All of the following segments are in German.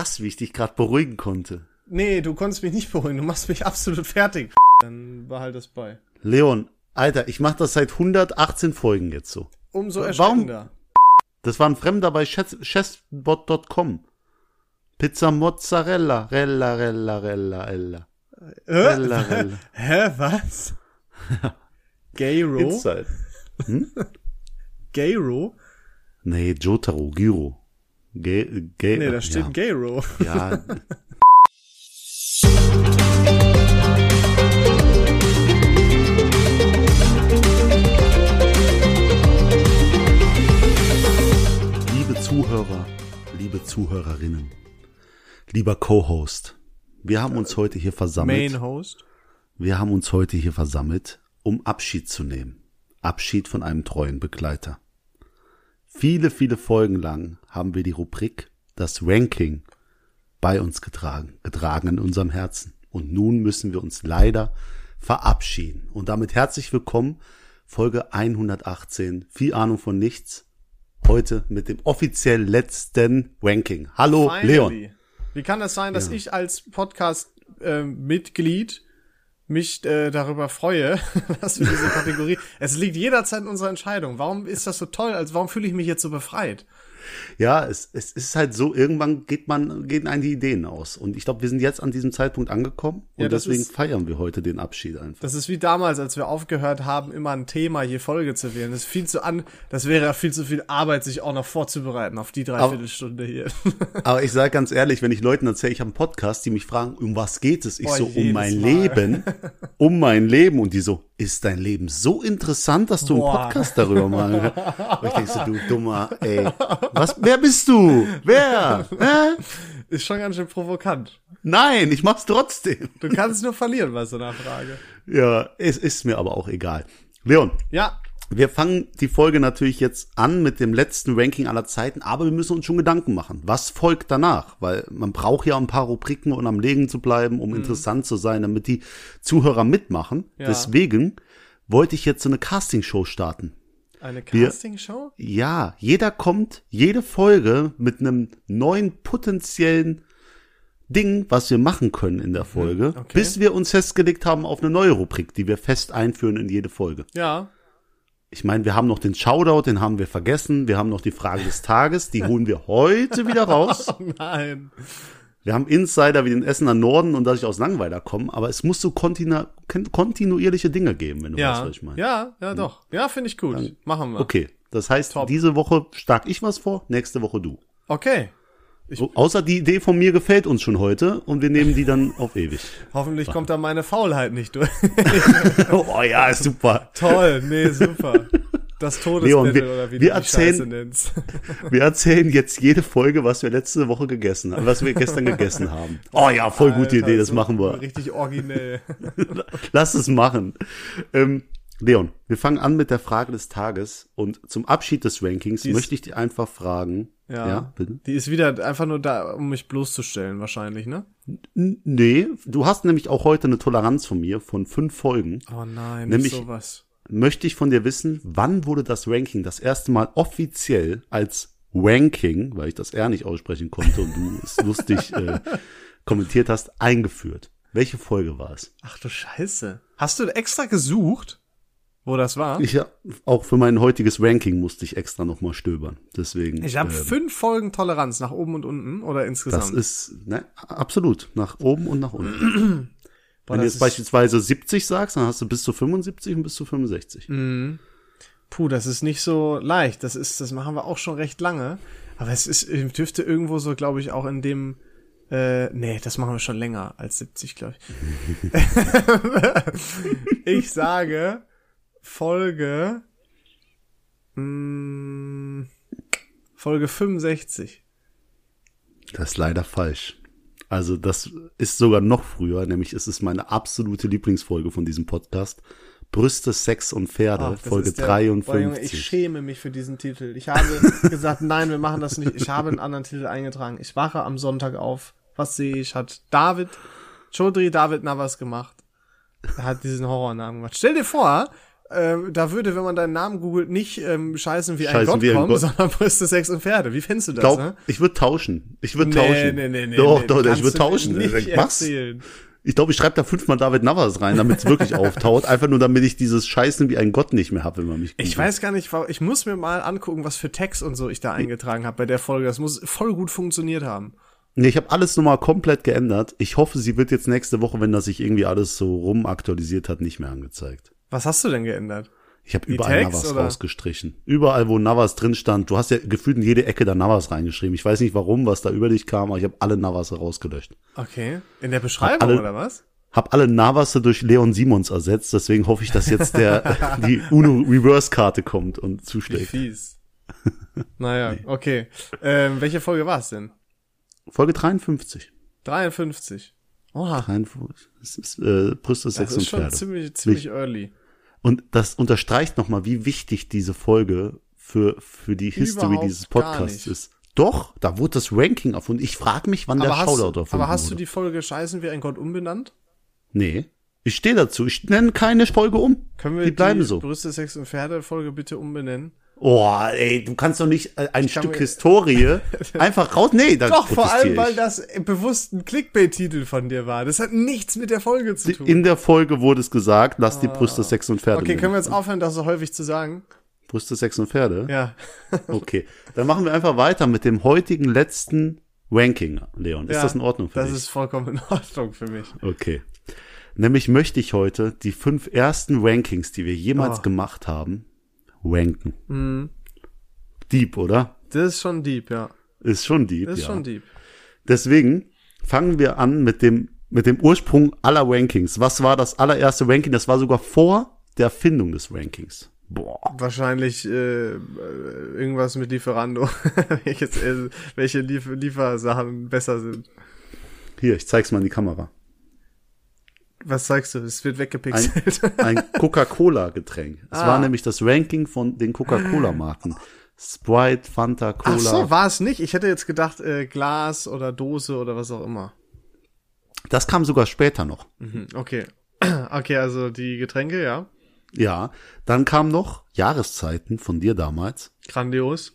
krass, wie ich dich gerade beruhigen konnte. Nee, du konntest mich nicht beruhigen, du machst mich absolut fertig. Dann behalt das bei. Leon, Alter, ich mache das seit 118 Folgen jetzt so. Umso Warum? erschreckender. Das war ein Fremder bei chess- chessbot.com. Pizza Mozzarella, Rella, Rella, Rella, Rella. Rella, Rella. Hä, was? Gayro? Inside. Gayro? Nee, Jotaro, Giro. Ge, ge, Nee, da steht ja. Gayro. Ja. Liebe Zuhörer, liebe Zuhörerinnen, lieber Co-Host, wir haben uns heute hier versammelt. Main Host. Wir haben uns heute hier versammelt, um Abschied zu nehmen. Abschied von einem treuen Begleiter. Viele, viele Folgen lang haben wir die Rubrik, das Ranking, bei uns getragen, getragen in unserem Herzen. Und nun müssen wir uns leider verabschieden. Und damit herzlich willkommen, Folge 118, viel Ahnung von nichts. Heute mit dem offiziell letzten Ranking. Hallo, Finally. Leon. Wie kann das sein, dass ich als Podcast-Mitglied mich äh, darüber freue, dass wir diese Kategorie. es liegt jederzeit in unserer Entscheidung. Warum ist das so toll? Also warum fühle ich mich jetzt so befreit? Ja, es, es ist halt so, irgendwann geht man, gehen einem die Ideen aus. Und ich glaube, wir sind jetzt an diesem Zeitpunkt angekommen und Ja, deswegen ist- feiern wir heute den Abschied einfach. Das ist wie damals, als wir aufgehört haben, immer ein Thema je Folge zu wählen. Das ist viel zu an, das wäre ja viel zu viel Arbeit, sich auch noch vorzubereiten auf die Dreiviertelstunde hier. Aber ich sage ganz ehrlich, wenn ich Leuten erzähle, ich habe einen Podcast, die mich fragen, um was geht es? Ich Boah, so, um mein Mal. Leben, um mein Leben. Und die so, ist dein Leben so interessant, dass du einen Boah. Podcast darüber machen Und ich denke so, du dummer, ey, was, wer bist du? Wer? Hä? Ist schon ganz schön provokant. Nein, ich mach's trotzdem. Du kannst nur verlieren bei so einer Frage. Ja, es ist mir aber auch egal. Leon, Ja, Wir fangen die Folge natürlich jetzt an mit dem letzten Ranking aller Zeiten, aber wir müssen uns schon Gedanken machen. Was folgt danach? Weil man braucht ja ein paar Rubriken, um am Legen zu bleiben, um interessant zu sein, damit die Zuhörer mitmachen. Ja. Deswegen wollte ich jetzt so eine Castingshow starten. Eine Castingshow? Ja, jeder kommt, jede Folge mit einem neuen potenziellen Ding, was wir machen können in der Folge, okay. bis wir uns festgelegt haben auf eine neue Rubrik, die wir fest einführen in jede Folge. Ja. Ich meine, wir haben noch den Shoutout, den haben wir vergessen. Wir haben noch die Frage des Tages, die holen wir heute wieder raus. Nein. Wir haben Insider wie den Essener Norden und dass ich aus Langweiler komme, aber es muss so kontinu kontinuierliche Dinge geben, wenn du weißt, Ja. was ich meine. Ja, ja, doch. Ja, finde ich gut. Machen wir. Okay, das heißt, Top. diese Woche schlag ich was vor, nächste Woche du. Okay. So, außer die Idee von mir gefällt uns schon heute und wir nehmen die dann auf ewig. Hoffentlich kommt da meine Faulheit nicht durch. oh ja, super. Toll, nee, super. Das Leon, Todesmittel wir- oder wie wir du die erzählen-. Wir erzählen jetzt jede Folge, was wir letzte Woche gegessen haben, was wir gestern gegessen haben. Oh ja, voll gute Alter, Idee, das so machen wir. Richtig originell. Lass es machen. Ähm, Leon, wir fangen an mit der Frage des Tages und zum Abschied des Rankings ist- möchte ich dich einfach fragen. Ja. ja, bitte? Die ist wieder einfach nur da, um mich bloßzustellen, wahrscheinlich, ne? N- Nee, du hast nämlich auch heute eine Toleranz von mir von fünf Folgen. Oh nein, Nämlich- nicht sowas. Möchte ich von dir wissen, wann wurde das Ranking das erste Mal offiziell als Ranking, weil ich das R nicht aussprechen konnte und du es lustig äh, kommentiert hast, eingeführt? Welche Folge war es? Ach du Scheiße. Hast du extra gesucht, wo das war? Ich ja, auch für mein heutiges Ranking musste ich extra nochmal stöbern. Deswegen. Ich habe ähm, fünf Folgen Toleranz nach oben und unten oder insgesamt. Das ist, ne, absolut, nach oben und nach unten. Boah, Wenn du jetzt beispielsweise 70 sagst, dann hast du bis zu 75 und bis zu 65. Mhm. Puh, das ist nicht so leicht. Das ist, das machen wir auch schon recht lange. Aber es ist, dürfte irgendwo so, glaube ich, auch in dem, äh, nee, das machen wir schon länger als 70, glaube ich. ich sage, Folge, mh, Folge 65. Das ist leider falsch. Also das ist sogar noch früher, nämlich ist es meine absolute Lieblingsfolge von diesem Podcast. Brüste, Sex und Pferde, Ach, Folge ist der- Boah, Junge, 53. ich schäme mich für diesen Titel. Ich habe gesagt, nein, wir machen das nicht. Ich habe einen anderen Titel eingetragen. Ich wache am Sonntag auf. Was sehe ich? Hat David, Chodri David Navas gemacht. Er hat diesen Horrornamen gemacht. Stell dir vor, ähm, da würde, wenn man deinen Namen googelt, nicht ähm, scheißen wie ein Scheißen Gott wie ein kommen, Gott. sondern Brüste, Sex und Pferde. Wie findest du das, Glaub, ne? ich würde tauschen. Ich würde Nee, tauschen. nee, nee, nee, doch, nee, doch, ich kannst würde tauschen. Nicht Ich mach's. erzählen. Ich glaube, ich schreibe da fünfmal David Navas rein, damit es wirklich auftaucht. Einfach nur, damit ich dieses Scheißen wie ein Gott nicht mehr habe, wenn man mich Ich googelt. weiß gar nicht, ich muss mir mal angucken, was für Text und so ich da eingetragen habe bei der Folge. Das muss voll gut funktioniert haben. Nee, ich habe alles nochmal komplett geändert. Ich hoffe, sie wird jetzt nächste Woche, wenn das sich irgendwie alles so rum aktualisiert hat, nicht mehr angezeigt. Was hast du denn geändert? Ich habe überall Tags, Navas oder? rausgestrichen. Überall, wo Navas drin stand. Du hast ja gefühlt in jede Ecke da Navas reingeschrieben. Ich weiß nicht warum, was da über dich kam, aber ich habe alle Navas rausgelöscht. Okay. In der Beschreibung alle- oder was? Hab alle Navasse durch Leon Simons ersetzt, deswegen hoffe ich, dass jetzt der die Uno Reverse Karte kommt und Wie zuschlägt. fies. naja, okay. Ähm, welche Folge war es denn? Folge 53. 53. Oha. 53. Das ist äh, Brüste, Das Sex ist und schon Pferde. ziemlich, ziemlich early. Und das unterstreicht nochmal, wie wichtig diese Folge für, für die History Überhaupt dieses Podcasts ist. Doch, da wurde das Ranking erfunden. Ich frage mich, wann der Aber hast, Shoutout erfunden aber hast du wurde. die Folge Scheißen wie ein Gott umbenannt? Nee. Ich stehe dazu. Ich nenne keine Folge um. Können wir die bleiben die so. Brüste, Sex und Pferde Folge bitte umbenennen? Oh, ey, du kannst doch nicht äh, ein kann Stück Historie einfach raus. Nee, da Doch, vor allem, protestiere weil ich. das bewusst ein Clickbait-Titel von dir war. Das hat nichts mit der Folge zu tun. In der Folge wurde es gesagt, lass die Brüste, Sex und Pferde. okay, nehmen. können wir jetzt aufhören, das so häufig zu sagen? Brüste, Sex und Pferde? Ja. Okay. Dann machen wir einfach weiter mit dem heutigen letzten Ranking, Leon. Ist ja, das in Ordnung für Das dich? ist vollkommen in Ordnung für mich. Okay. Nämlich möchte ich heute die fünf ersten Rankings, die wir jemals Oh. gemacht haben, ranken. Mhm. Deep, oder? Das ist schon deep, ja. Ist schon deep, Das ist ja. schon deep. Deswegen fangen wir an mit dem, mit dem Ursprung aller Rankings. Was war das allererste Ranking? Das war sogar vor der Erfindung des Rankings. Boah. Wahrscheinlich äh, irgendwas mit Lieferando. Welches, äh, welche Lief Liefersachen besser sind. Hier, ich zeig's mal in die Kamera. Was zeigst du? Es wird weggepixelt. Ein Coca-Cola-Getränk. Es Ah. war nämlich das Ranking von den Coca-Cola-Marken. Sprite, Fanta, Cola. Ach so, war es nicht. Ich hätte jetzt gedacht, äh, Glas oder Dose oder was auch immer. Das kam sogar später noch. Mhm, okay. Okay, also die Getränke, ja. Ja, dann kam noch Jahreszeiten von dir damals. Grandios.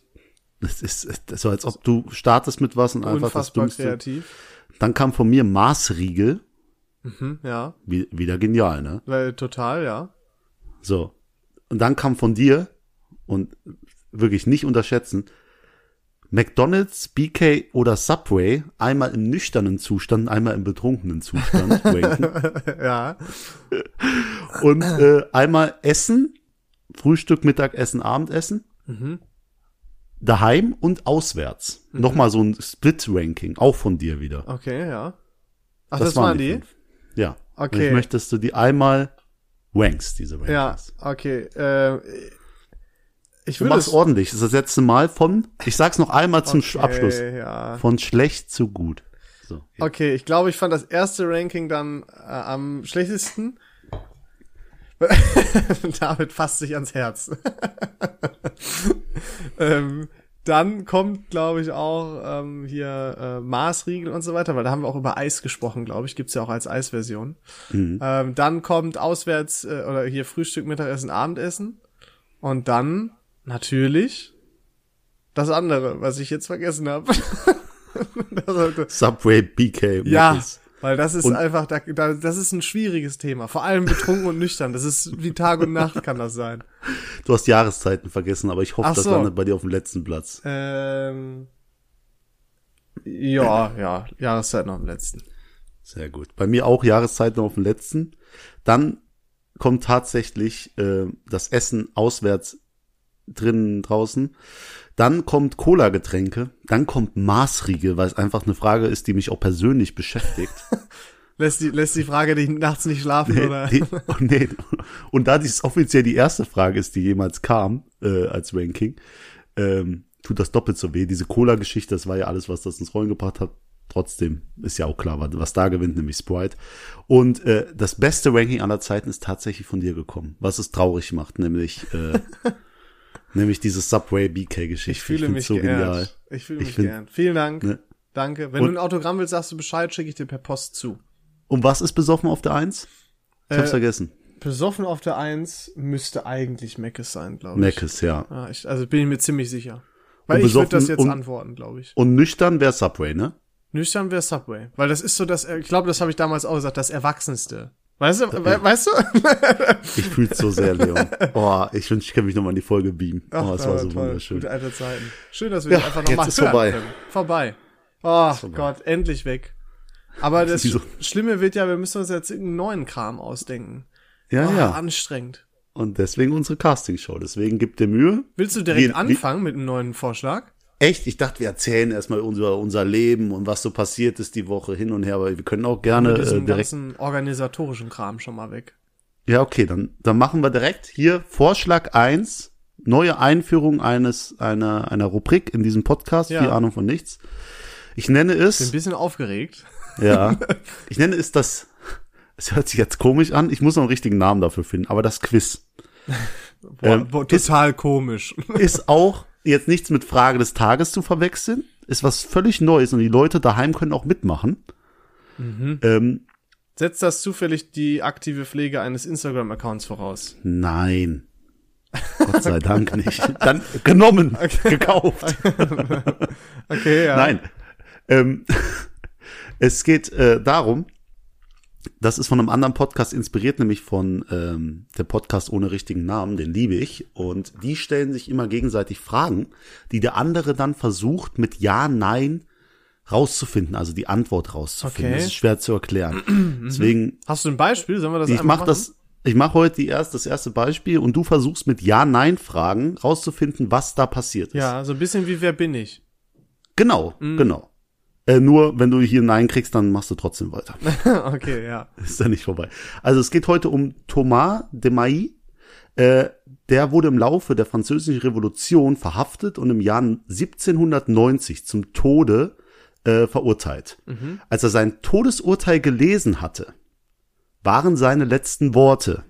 Das ist das so, als ob du startest mit was und einfach das Unfassbar Dümmste. kreativ. Dann kam von mir Maßriegel. Mhm, ja. Wie, wieder genial, ne? Weil, total, ja. So. Und dann kam von dir, und wirklich nicht unterschätzen, McDonald's, BK oder Subway einmal im nüchternen Zustand, einmal im betrunkenen Zustand ja. und äh, einmal Essen, Frühstück, Mittagessen, Abendessen, Mhm. daheim und auswärts. Nochmal so ein Split-Ranking, auch von dir wieder. Okay, ja. Ach, das, waren waren die? fünf. Ja. Okay. Und ich möchte, dass du die einmal rankst, diese Rankings. Ja, okay. Äh, ich Du würde machst es ordentlich. Das ist das letzte Mal von, ich sag's noch einmal zum okay, Abschluss, Ja. von schlecht zu gut. So. Okay, ich glaube, ich fand das erste Ranking dann äh, am schlechtesten. David fasst sich ans Herz. ähm, dann kommt, glaube ich, auch ähm, hier äh, Maßriegel und so weiter, weil da haben wir auch über Eis gesprochen, glaube ich. Gibt's ja auch als Eisversion. Mhm. Ähm, dann kommt auswärts äh, oder hier Frühstück, Mittagessen, Abendessen. Und dann natürlich das andere, was ich jetzt vergessen habe. Subway, BK, ja, Mc's. Weil das ist Und- einfach, da, da, das ist ein schwieriges Thema. Vor allem betrunken und nüchtern. Das ist wie Tag und Nacht kann das sein. Du hast Jahreszeiten vergessen, aber ich hoffe, Ach das so. landet bei dir auf dem letzten Platz. Ähm, ja, ja, Jahreszeit noch am letzten. Sehr gut. Bei mir auch Jahreszeiten auf dem letzten. Dann kommt tatsächlich äh, das Essen auswärts drinnen draußen. Dann kommt Cola-Getränke. Dann kommt Maßriegel, weil es einfach eine Frage ist, die mich auch persönlich beschäftigt. Lässt die, lässt die Frage dich nachts nicht schlafen, oder? die, nee. Und da dies offiziell die erste Frage ist, die jemals kam äh, als Ranking, ähm, tut das doppelt so weh. Diese Cola-Geschichte, das war ja alles, was das ins Rollen gebracht hat. Trotzdem ist ja auch klar, was- was da gewinnt, nämlich Sprite. Und äh, das beste Ranking aller Zeiten ist tatsächlich von dir gekommen, was es traurig macht, nämlich äh, nämlich diese Subway BK-Geschichte. Ich fühle find's mich so geehrt. genial. Ich fühle Ich mich find- geehrt. Vielen Dank. Ne? Danke. Wenn Und- du ein Autogramm willst, sagst du Bescheid, schicke ich dir per Post zu. Und was ist besoffen auf der Eins? Ich hab's Äh, vergessen. besoffen auf der Eins müsste eigentlich Meckes sein, glaube ich. Meckes, ja. Ja, ich. Also bin ich mir ziemlich sicher. Weil ich würde das jetzt und- antworten, glaube ich. Und nüchtern wäre Subway, ne? Nüchtern wäre Subway. Weil das ist so das, ich glaube, das habe ich damals auch gesagt, das Erwachsenste. Weißt du, we weißt du? Ich fühl's so sehr, Leon. Oh, ich wünsche, ich kann mich nochmal in die Folge beamen. Oh, es war so toll. wunderschön. Gute alte Zeiten. Schön, dass wir Ja, einfach nochmal ist hören vorbei. können. Vorbei. Oh vorbei. Gott, endlich weg. Aber das Wieso? Schlimme wird ja, wir müssen uns jetzt irgendeinen neuen Kram ausdenken. Ja, oh, ja. Anstrengend. Und deswegen unsere Castingshow. Deswegen gibt dir Mühe. Willst du direkt wie- anfangen mit einem neuen Vorschlag? Echt? Ich dachte, wir erzählen erstmal unser, unser Leben und was so passiert ist die Woche hin und her, aber wir können auch gerne Mit äh, diesem direkt. ganzen organisatorischen Kram schon mal weg. Ja, okay, dann, dann machen wir direkt hier Vorschlag eins neue Einführung eines, einer, einer Rubrik in diesem Podcast, Ja. viel Ahnung von nichts. Ich nenne Bin ein es, bisschen aufgeregt. ja, ich nenne es das, es hört sich jetzt komisch an, ich muss noch einen richtigen Namen dafür finden, aber das Quiz Boah, Ähm, boah, total komisch. ist auch jetzt nichts mit Frage des Tages zu verwechseln, ist was völlig Neues und die Leute daheim können auch mitmachen. Ähm, Setzt das zufällig die aktive Pflege eines Instagram-Accounts voraus? nein. Gott sei Dank nicht. Dann genommen, gekauft. Okay, ja. Nein. Ähm, es geht äh, darum, das ist von einem anderen Podcast inspiriert, nämlich von ähm, der Podcast ohne richtigen Namen, den liebe ich. Und die stellen sich immer gegenseitig Fragen, die der andere dann versucht mit Ja, Nein rauszufinden, also die Antwort rauszufinden. Okay. Das ist schwer zu erklären. Deswegen, Hast du ein Beispiel? Sollen wir das ich mache machen? das, ich mache heute die erst, das erste Beispiel und du versuchst mit Ja, Nein Fragen rauszufinden, was da passiert ist. Ja, so ein bisschen wie Wer bin ich? Genau, Mhm. genau. Äh, nur wenn du hier Nein kriegst, dann machst du trotzdem weiter. okay, ja. ist ja nicht vorbei. Also es geht heute um Thomas de Mailly. Äh, der wurde im Laufe der Französischen Revolution verhaftet und im Jahr 1790 zum Tode äh, verurteilt. Als er sein Todesurteil gelesen hatte, waren seine letzten Worte.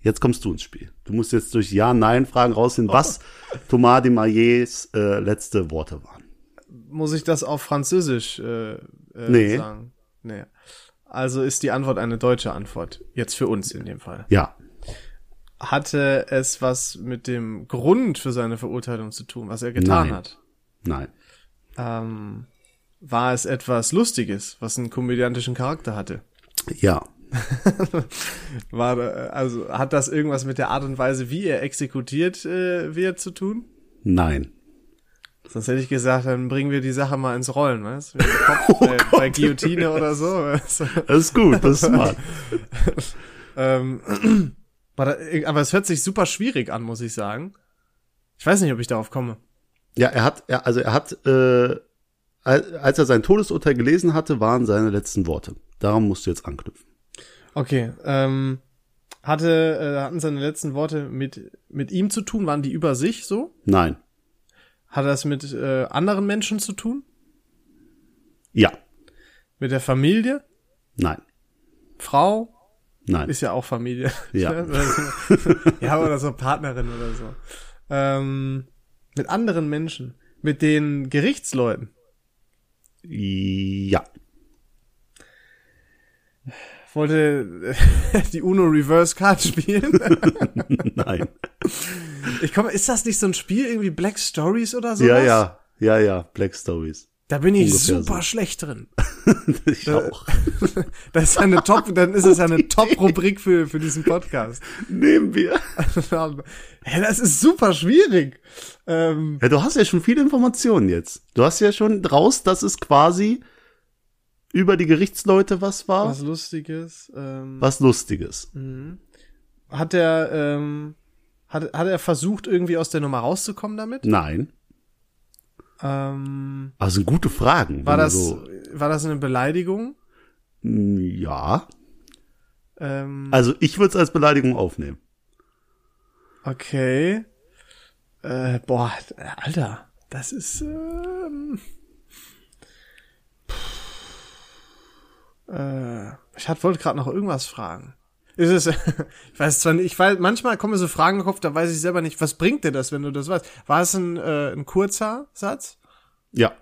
Jetzt kommst du ins Spiel. Du musst jetzt durch Ja-Nein-Fragen rausfinden, was Thomas de Maillets äh, letzte Worte waren. Muss ich das auf Französisch äh, äh, Nee. sagen? Nee. Also ist die Antwort eine deutsche Antwort. Jetzt für uns in dem Fall. Ja, Hatte es was mit dem Grund für seine Verurteilung zu tun, was er getan Nein. hat? nein, Ähm, war es etwas Lustiges, was einen komödiantischen Charakter hatte? ja, War, äh, also hat das irgendwas mit der Art und Weise, wie er exekutiert äh, wird, zu tun? nein. Sonst hätte ich gesagt, dann bringen wir die Sache mal ins Rollen, weißt du? Kopf bei, bei Guillotine oder so. weißt? Das ist gut, das ist smart. ähm, aber es hört sich super schwierig an, muss ich sagen. Ich weiß nicht, ob ich darauf komme. Ja, er hat, er, also er hat, äh, al- als er sein Todesurteil gelesen hatte, waren seine letzten Worte. Daran musst du jetzt anknüpfen. Okay, ähm, hatte, äh, hatten seine letzten Worte mit, mit ihm zu tun? Waren die über sich so? Nein. Hat das mit äh, anderen Menschen zu tun? Ja. Mit der Familie? Nein. Frau? Nein. Ist ja auch Familie. Ja. ja, oder so Partnerin oder so. Ähm, mit anderen Menschen. Mit den Gerichtsleuten. Ja. Wollte äh, die Uno Reverse Card spielen. Nein. Ich komme, ist das nicht so ein Spiel, irgendwie Black Stories oder so? Ja, ja. Ja, ja. Black Stories. Da bin ich Ungefähr super so. schlecht drin. Ich auch. Das ist eine Top, dann ist es eine Top-Rubrik für, für diesen Podcast. Nehmen wir. ja, das ist super schwierig. Ähm, Ja, du hast ja schon viele Informationen jetzt. Du hast ja schon raus, dass es quasi über die Gerichtsleute was war. was Lustiges. Ähm, Was Lustiges. Hat er, ähm, hat, hat er versucht, irgendwie aus der Nummer rauszukommen damit? Nein. Ähm, Also gute Fragen. war das, So, war das eine Beleidigung? ja. Ähm, Also ich würde es als Beleidigung aufnehmen. okay. Äh, boah, Alter, das ist, ähm, äh, ich hat, wollte gerade noch irgendwas fragen. Ist es, ich weiß zwar nicht, ich weiß, manchmal kommen mir so Fragen im Kopf, da weiß ich selber nicht, was bringt dir das, wenn du das weißt? War es ein, äh, ein kurzer Satz? Ja.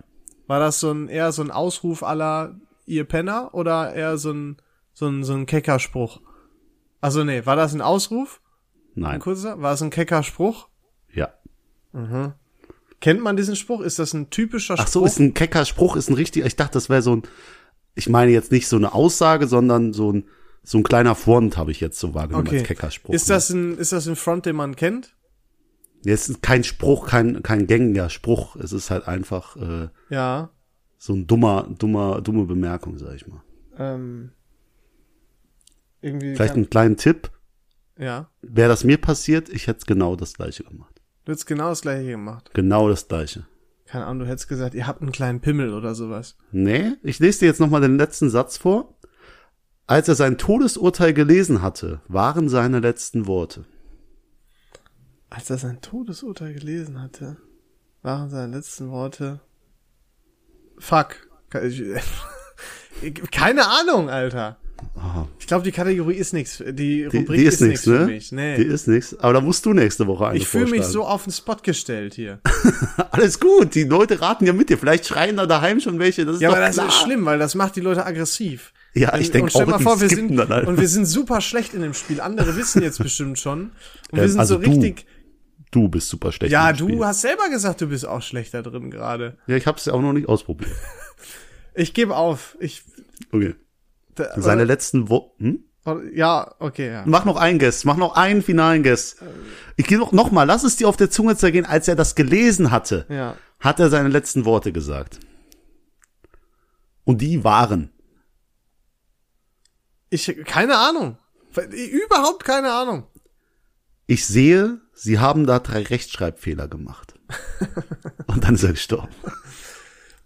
War das so ein, eher so ein Ausruf aller ihr Penner oder eher so ein, so ein, so ein Keckerspruch? Also nee, war das ein Ausruf? Ein Nein. kurzer? War es ein kecker Spruch? Ja. Kennt man diesen Spruch? Ist das ein typischer Spruch? Ach so, ist ein kecker Spruch, ist ein richtig, ich dachte, das wäre so ein, ich meine jetzt nicht so eine Aussage, sondern so ein, so ein kleiner Front habe ich jetzt so wahrgenommen okay. als kecker Spruch. Ist das ein, ist das ein Front, den man kennt? Es ist kein Spruch, kein, kein gängiger Spruch. Es ist halt einfach äh, Ja. so ein dummer, dummer, dumme Bemerkung, sag ich mal. Ähm, irgendwie. Vielleicht einen kleinen Tipp. ja. Wäre das mir passiert, ich hätte genau das gleiche gemacht. Du hättest genau das gleiche gemacht. Genau das gleiche. Keine Ahnung, du hättest gesagt, ihr habt einen kleinen Pimmel oder sowas. Nee, ich lese dir jetzt nochmal den letzten Satz vor. Als er sein Todesurteil gelesen hatte, waren seine letzten Worte. Als er sein Todesurteil gelesen hatte, waren seine letzten Worte. Fuck. Keine Ahnung, Alter. Aha. Ich glaube, die Kategorie ist nichts. Die Die, Rubrik die ist, ist nichts nichts, für ne? mich. Nee. Die ist nichts. Aber da musst du nächste Woche eine ich fühle mich so auf den Spot gestellt hier. Alles gut, die Leute raten ja mit dir. Vielleicht schreien da daheim schon welche. Das ist Ja, aber das klar. ist schlimm, weil das macht die Leute aggressiv. Ja, ich denke auch, mal die vor, wir sind, halt. und wir sind super schlecht in dem Spiel. Andere wissen jetzt bestimmt schon. Und wir Ähm, sind also so du. richtig. Du bist super schlecht. Ja, du Spiel. hast selber gesagt, du bist auch schlechter drin gerade. Ja, ich hab's ja auch noch nicht ausprobiert. Ich gebe auf. Ich. Okay. Da, Seine oder- letzten Worte. Hm? Ja, okay, ja. Mach noch einen Guess, mach noch einen finalen Guess. Ich gehe noch, noch mal, lass es dir auf der Zunge zergehen, als er das gelesen hatte, Ja. hat er seine letzten Worte gesagt. Und die waren. Ich, keine Ahnung. Überhaupt keine Ahnung. Ich sehe, Sie haben da drei Rechtschreibfehler gemacht. Und dann ist er gestorben.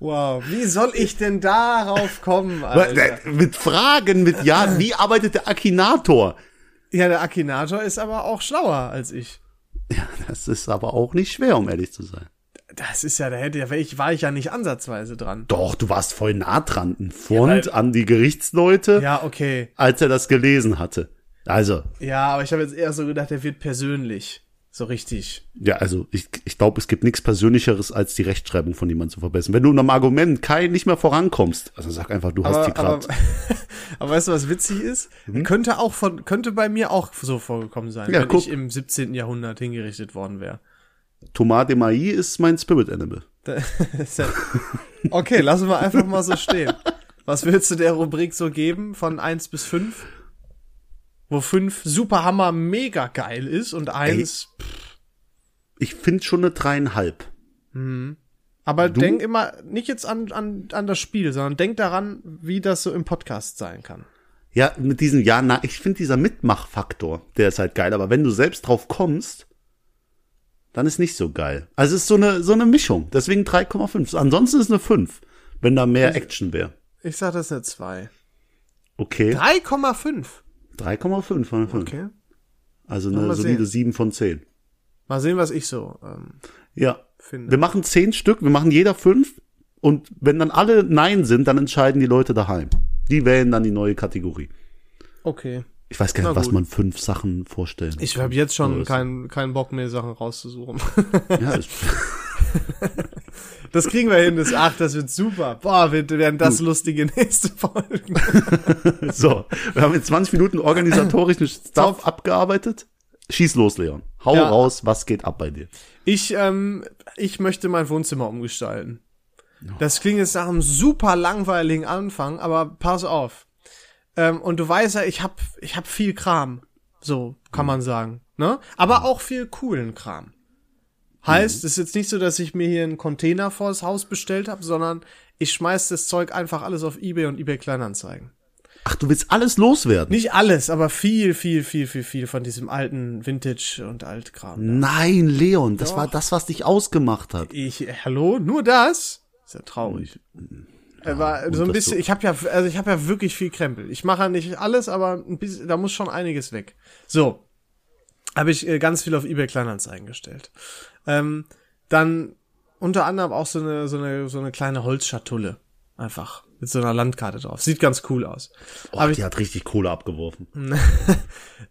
Wow, wie soll ich denn darauf kommen, Alter? äh, Mit Fragen, mit Ja, wie arbeitet der Akinator? Ja, der Akinator ist aber auch schlauer als ich. Ja, das ist aber auch nicht schwer, um ehrlich zu sein. Das ist ja, da hätte ja, ich, war ich ja nicht ansatzweise dran. Doch, du warst voll nah dran. Ein Front weil- an die Gerichtsleute, Ja, okay. als er das gelesen hatte. Also, Ja, aber ich habe jetzt eher so gedacht, er wird persönlich. So richtig. ja, also ich, ich glaube, es gibt nichts Persönlicheres, als die Rechtschreibung von jemandem zu verbessern. Wenn du in einem Argument kein nicht mehr vorankommst, also sag einfach, du hast die Aber, aber, aber weißt du, was witzig ist? Könnte auch von, könnte bei mir auch so vorgekommen sein, Ja, wenn guck. ich im 17. Jahrhundert hingerichtet worden wäre. Thomas de Mailly ist mein Spirit Animal. Okay, lassen wir einfach mal so stehen. Was willst du der Rubrik so geben von 1 bis 5? Wo 5 super Hammer mega geil ist und 1. Ich finde schon eine dreieinhalb. Aber du? denk immer nicht jetzt an, an, an das Spiel, sondern denk daran, wie das so im Podcast sein kann. Ja, mit diesem Ja, na, ich finde dieser Mitmachfaktor, der ist halt geil. Aber wenn du selbst drauf kommst, dann ist nicht so geil. Also es ist so eine, so eine Mischung. Deswegen 3,5. Ansonsten ist es eine 5, wenn da mehr Action wäre. Ich sag das eine 2. Okay. 3,5. 3,5 von 5. Okay. Also eine solide sehen. 7 von 10. Mal sehen, was ich so ähm, Ja. finde. Wir machen 10 Stück, wir machen jeder 5. Und wenn dann alle Nein sind, dann entscheiden die Leute daheim. Die wählen dann die neue Kategorie. Okay. Ich weiß gar nicht, was gut. man fünf Sachen vorstellen Ich habe jetzt schon keinen keinen Bock mehr, Sachen rauszusuchen. Ja, ist, Das kriegen wir hin, das ach, das wird super. Boah, wir werden das lustige nächste Folgen. so, wir haben jetzt 20 Minuten organisatorischen Stuff abgearbeitet. Schieß los, Leon. Hau Ja. raus, was geht ab bei dir? Ich, ähm, ich möchte mein Wohnzimmer umgestalten. Das klingt jetzt nach einem super langweiligen Anfang, aber pass auf. Ähm, und du weißt ja, ich hab, ich hab viel Kram. So, kann man sagen. Ne? Aber auch viel coolen Kram. Heißt, es ist jetzt nicht so, dass ich mir hier einen Container vors Haus bestellt habe, sondern ich schmeiß das Zeug einfach alles auf Ebay und Ebay Kleinanzeigen. Ach, du willst alles loswerden? Nicht alles, aber viel, viel, viel, viel, viel von diesem alten Vintage und Altkram. Nein, Leon, das Doch. war das, was dich ausgemacht hat. Ich, hallo, nur das? Ist ja traurig. Aber gut, so ein bisschen, ich habe ja, also ich habe ja wirklich viel Krempel. Ich mache ja nicht alles, aber ein bisschen, da muss schon einiges weg. So, habe ich äh, ganz viel auf eBay Kleinanzeigen gestellt. Ähm, dann unter anderem auch so eine, so eine, so eine kleine Holzschatulle. Einfach. Mit so einer Landkarte drauf. Sieht ganz cool aus. Oh, Hab ich- die hat richtig Kohle abgeworfen.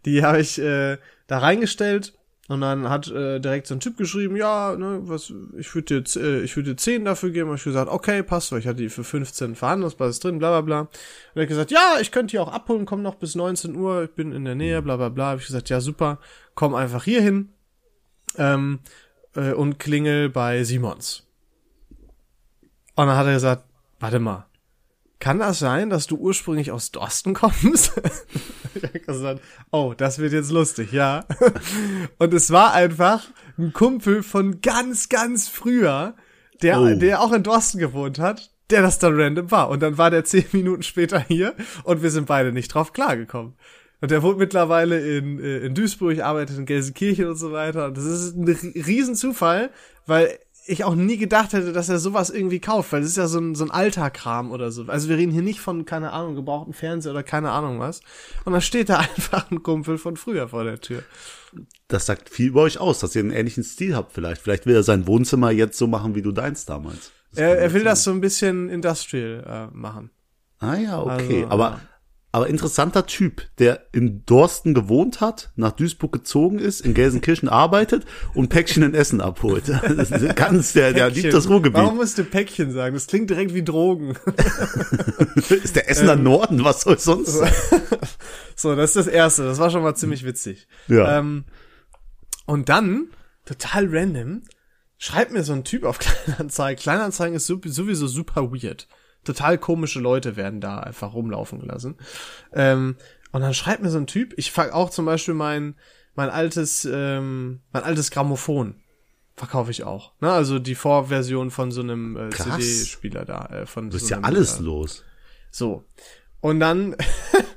Die habe ich äh, da reingestellt, Und dann hat äh, direkt so ein Typ geschrieben, ja, ne, was, ich würde dir, äh, ich würde dir 10 dafür geben. Und ich gesagt, okay, passt, weil ich hatte die für 15 Verhandlungsbasis drin, bla bla bla. Und er hat gesagt, ja, ich könnte die auch abholen, komm noch bis 19 Uhr, ich bin in der Nähe, bla bla bla. Hab ich gesagt, ja, super, komm einfach hier hin ähm, äh, und klingel bei Simons. Und dann hat er gesagt, warte mal, kann das sein, dass du ursprünglich aus Dorsten kommst? gesagt, oh, das wird jetzt lustig, ja. Und es war einfach ein Kumpel von ganz, ganz früher, der, Oh. der auch in Dorsten gewohnt hat, der das dann random war. Und dann war der zehn Minuten später hier und wir sind beide nicht drauf klargekommen. Und der wohnt mittlerweile in, äh, in Duisburg, arbeitet in Gelsenkirchen und so weiter. Und das ist ein ri- Riesenzufall, weil ich auch nie gedacht hätte, dass er sowas irgendwie kauft, weil das ist ja so ein, so ein alter Kram oder so. Also wir reden hier nicht von, keine Ahnung, gebrauchten Fernseher oder keine Ahnung was. Und dann steht da einfach ein Kumpel von früher vor der Tür. Das sagt viel über euch aus, dass ihr einen ähnlichen Stil habt vielleicht. Vielleicht will er sein Wohnzimmer jetzt so machen, wie du deins damals. Er, er will das so ein bisschen industrial äh, machen. Ah ja, okay. Also, aber, ja. Aber interessanter Typ, der in Dorsten gewohnt hat, nach Duisburg gezogen ist, in Gelsenkirchen arbeitet und Päckchen in Essen abholt. Das ist ganz, der, der liebt das Ruhrgebiet. Warum musst du Päckchen sagen? Das klingt direkt wie Drogen. ist der Essener Ähm, Norden? Was soll sonst sein? So, das ist das Erste. Das war schon mal ziemlich witzig. Ja. Ähm, und dann, total random, schreibt mir so ein Typ auf Kleinanzeigen. Kleinanzeigen ist sowieso super weird. Total komische Leute werden da einfach rumlaufen gelassen. Ähm, und dann schreibt mir so ein Typ, ich fang auch zum Beispiel mein, mein altes, ähm, mein altes Grammophon. Verkaufe ich auch. Ne? Also die Vorversion von so einem äh. CD-Spieler da. Äh, von Du bist so ja alles äh, los. so. Und dann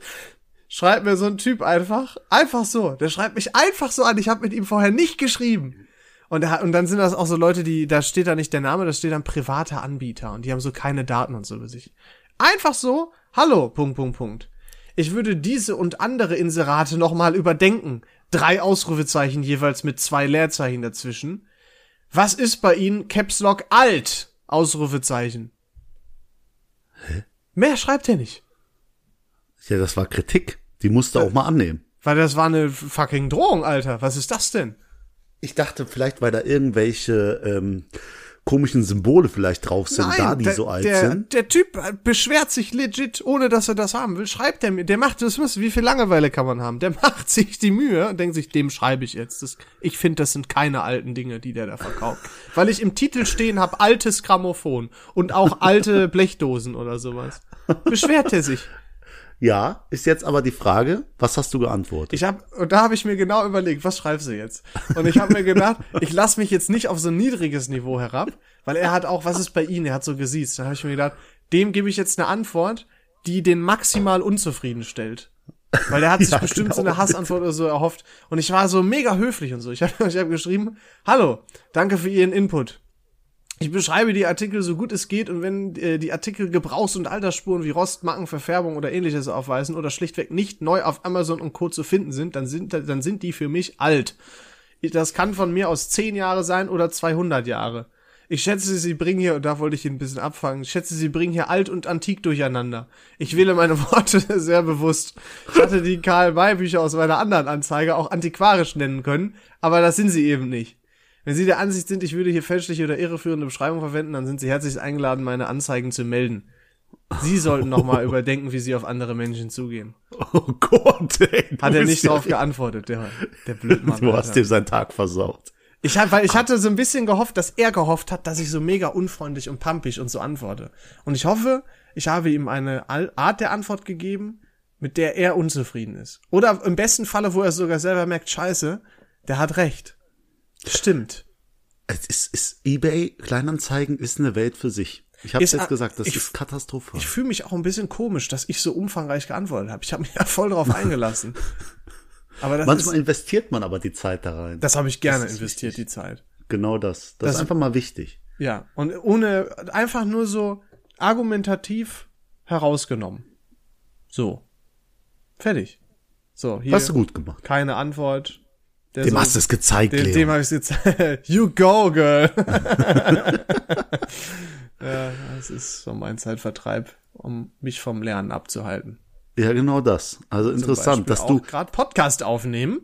schreibt mir so ein Typ einfach, einfach so. Der schreibt mich einfach so an. Ich habe mit ihm vorher nicht geschrieben. Und, hat- und dann sind das auch so Leute, die, da steht da nicht der Name, da steht dann privater Anbieter und die haben so keine Daten und so über sich. Einfach so, hallo, Punkt, Punkt, Punkt. Ich würde diese und andere Inserate nochmal überdenken. Drei Ausrufezeichen jeweils mit zwei Leerzeichen dazwischen. Was ist bei Ihnen Caps Lock alt? Ausrufezeichen. Mehr schreibt er nicht. Ja, das war Kritik. Die musste auch mal annehmen. Weil das war eine fucking Drohung, Alter. Was ist das denn? Ich dachte vielleicht, weil da irgendwelche ähm, komischen Symbole vielleicht drauf sind, da die der, so alt der, sind. der Typ beschwert sich legit, ohne dass er das haben will. Schreibt er mir, der macht das, wie viel Langeweile kann man haben? Der macht sich die Mühe und denkt sich, dem schreibe ich jetzt. Das, ich finde, das sind keine alten Dinge, die der da verkauft. Weil ich im Titel stehen habe, altes Grammophon und auch alte Blechdosen oder sowas. Beschwert er sich. Ja, ist jetzt aber die Frage, was hast du geantwortet? Ich habe und da habe ich mir genau überlegt, was schreibst du jetzt? Und ich habe mir gedacht, ich lass mich jetzt nicht auf so ein niedriges Niveau herab, weil er hat auch, was ist bei ihm? Er hat so gesiezt. Da habe ich mir gedacht, dem gebe ich jetzt eine Antwort, die den maximal unzufrieden stellt. Weil der hat sich Ja, bestimmt so genau. eine Hassantwort oder so erhofft. Und ich war so mega höflich und so. Ich habe ich hab geschrieben, hallo, danke für Ihren Input. Ich beschreibe die Artikel so gut es geht und wenn äh, die Artikel Gebrauchs- und Altersspuren wie Rost, Macken, Verfärbung oder ähnliches aufweisen oder schlichtweg nicht neu auf Amazon und Co. zu finden sind, dann sind, dann sind die für mich alt. Das kann von mir aus 10 Jahre sein oder 200 Jahre. Ich schätze, sie bringen hier, und da wollte ich ihn ein bisschen abfangen, ich schätze, sie bringen hier alt und antik durcheinander. Ich wähle meine Worte sehr bewusst. Ich hatte die Karl-May-Bücher aus meiner anderen Anzeige auch antiquarisch nennen können, aber das sind sie eben nicht. Wenn Sie der Ansicht sind, ich würde hier fälschliche oder irreführende Beschreibungen verwenden, dann sind Sie herzlich eingeladen, meine Anzeigen zu melden. Sie sollten nochmal überdenken, wie Sie auf andere Menschen zugehen. Oh Gott, ey. Hat er nicht drauf geantwortet, der, der Blödmann. Du hast Alter. dem seinen Tag versaut. Ich hab, weil ich hatte so ein bisschen gehofft, dass er gehofft hat, dass ich so mega unfreundlich und pampig und so antworte. Und ich hoffe, ich habe ihm eine Art der Antwort gegeben, mit der er unzufrieden ist. Oder im besten Falle, wo er sogar selber merkt, scheiße, der hat recht. Stimmt. Es ist, ist eBay Kleinanzeigen ist eine Welt für sich. Ich habe jetzt gesagt, das ich- ist katastrophal. Ich fühle mich auch ein bisschen komisch, dass ich so umfangreich geantwortet habe. Ich habe mich ja voll drauf eingelassen. Aber das Manchmal ist, investiert man aber die Zeit da rein. das habe ich gerne investiert, die Zeit. genau das. Das, Das- ist einfach mal wichtig. Ja, und ohne, einfach nur so argumentativ herausgenommen. So. Fertig. So, hier. Hast du gut gemacht. Keine Antwort. Der Dem soll- hast du es gezeigt, Dem, dem habe ich gezeigt. You go, girl. ja, das ist so mein Zeitvertreib, um mich vom Lernen abzuhalten. ja, genau das. Also Zum interessant, Beispiel dass du gerade Podcast aufnehmen.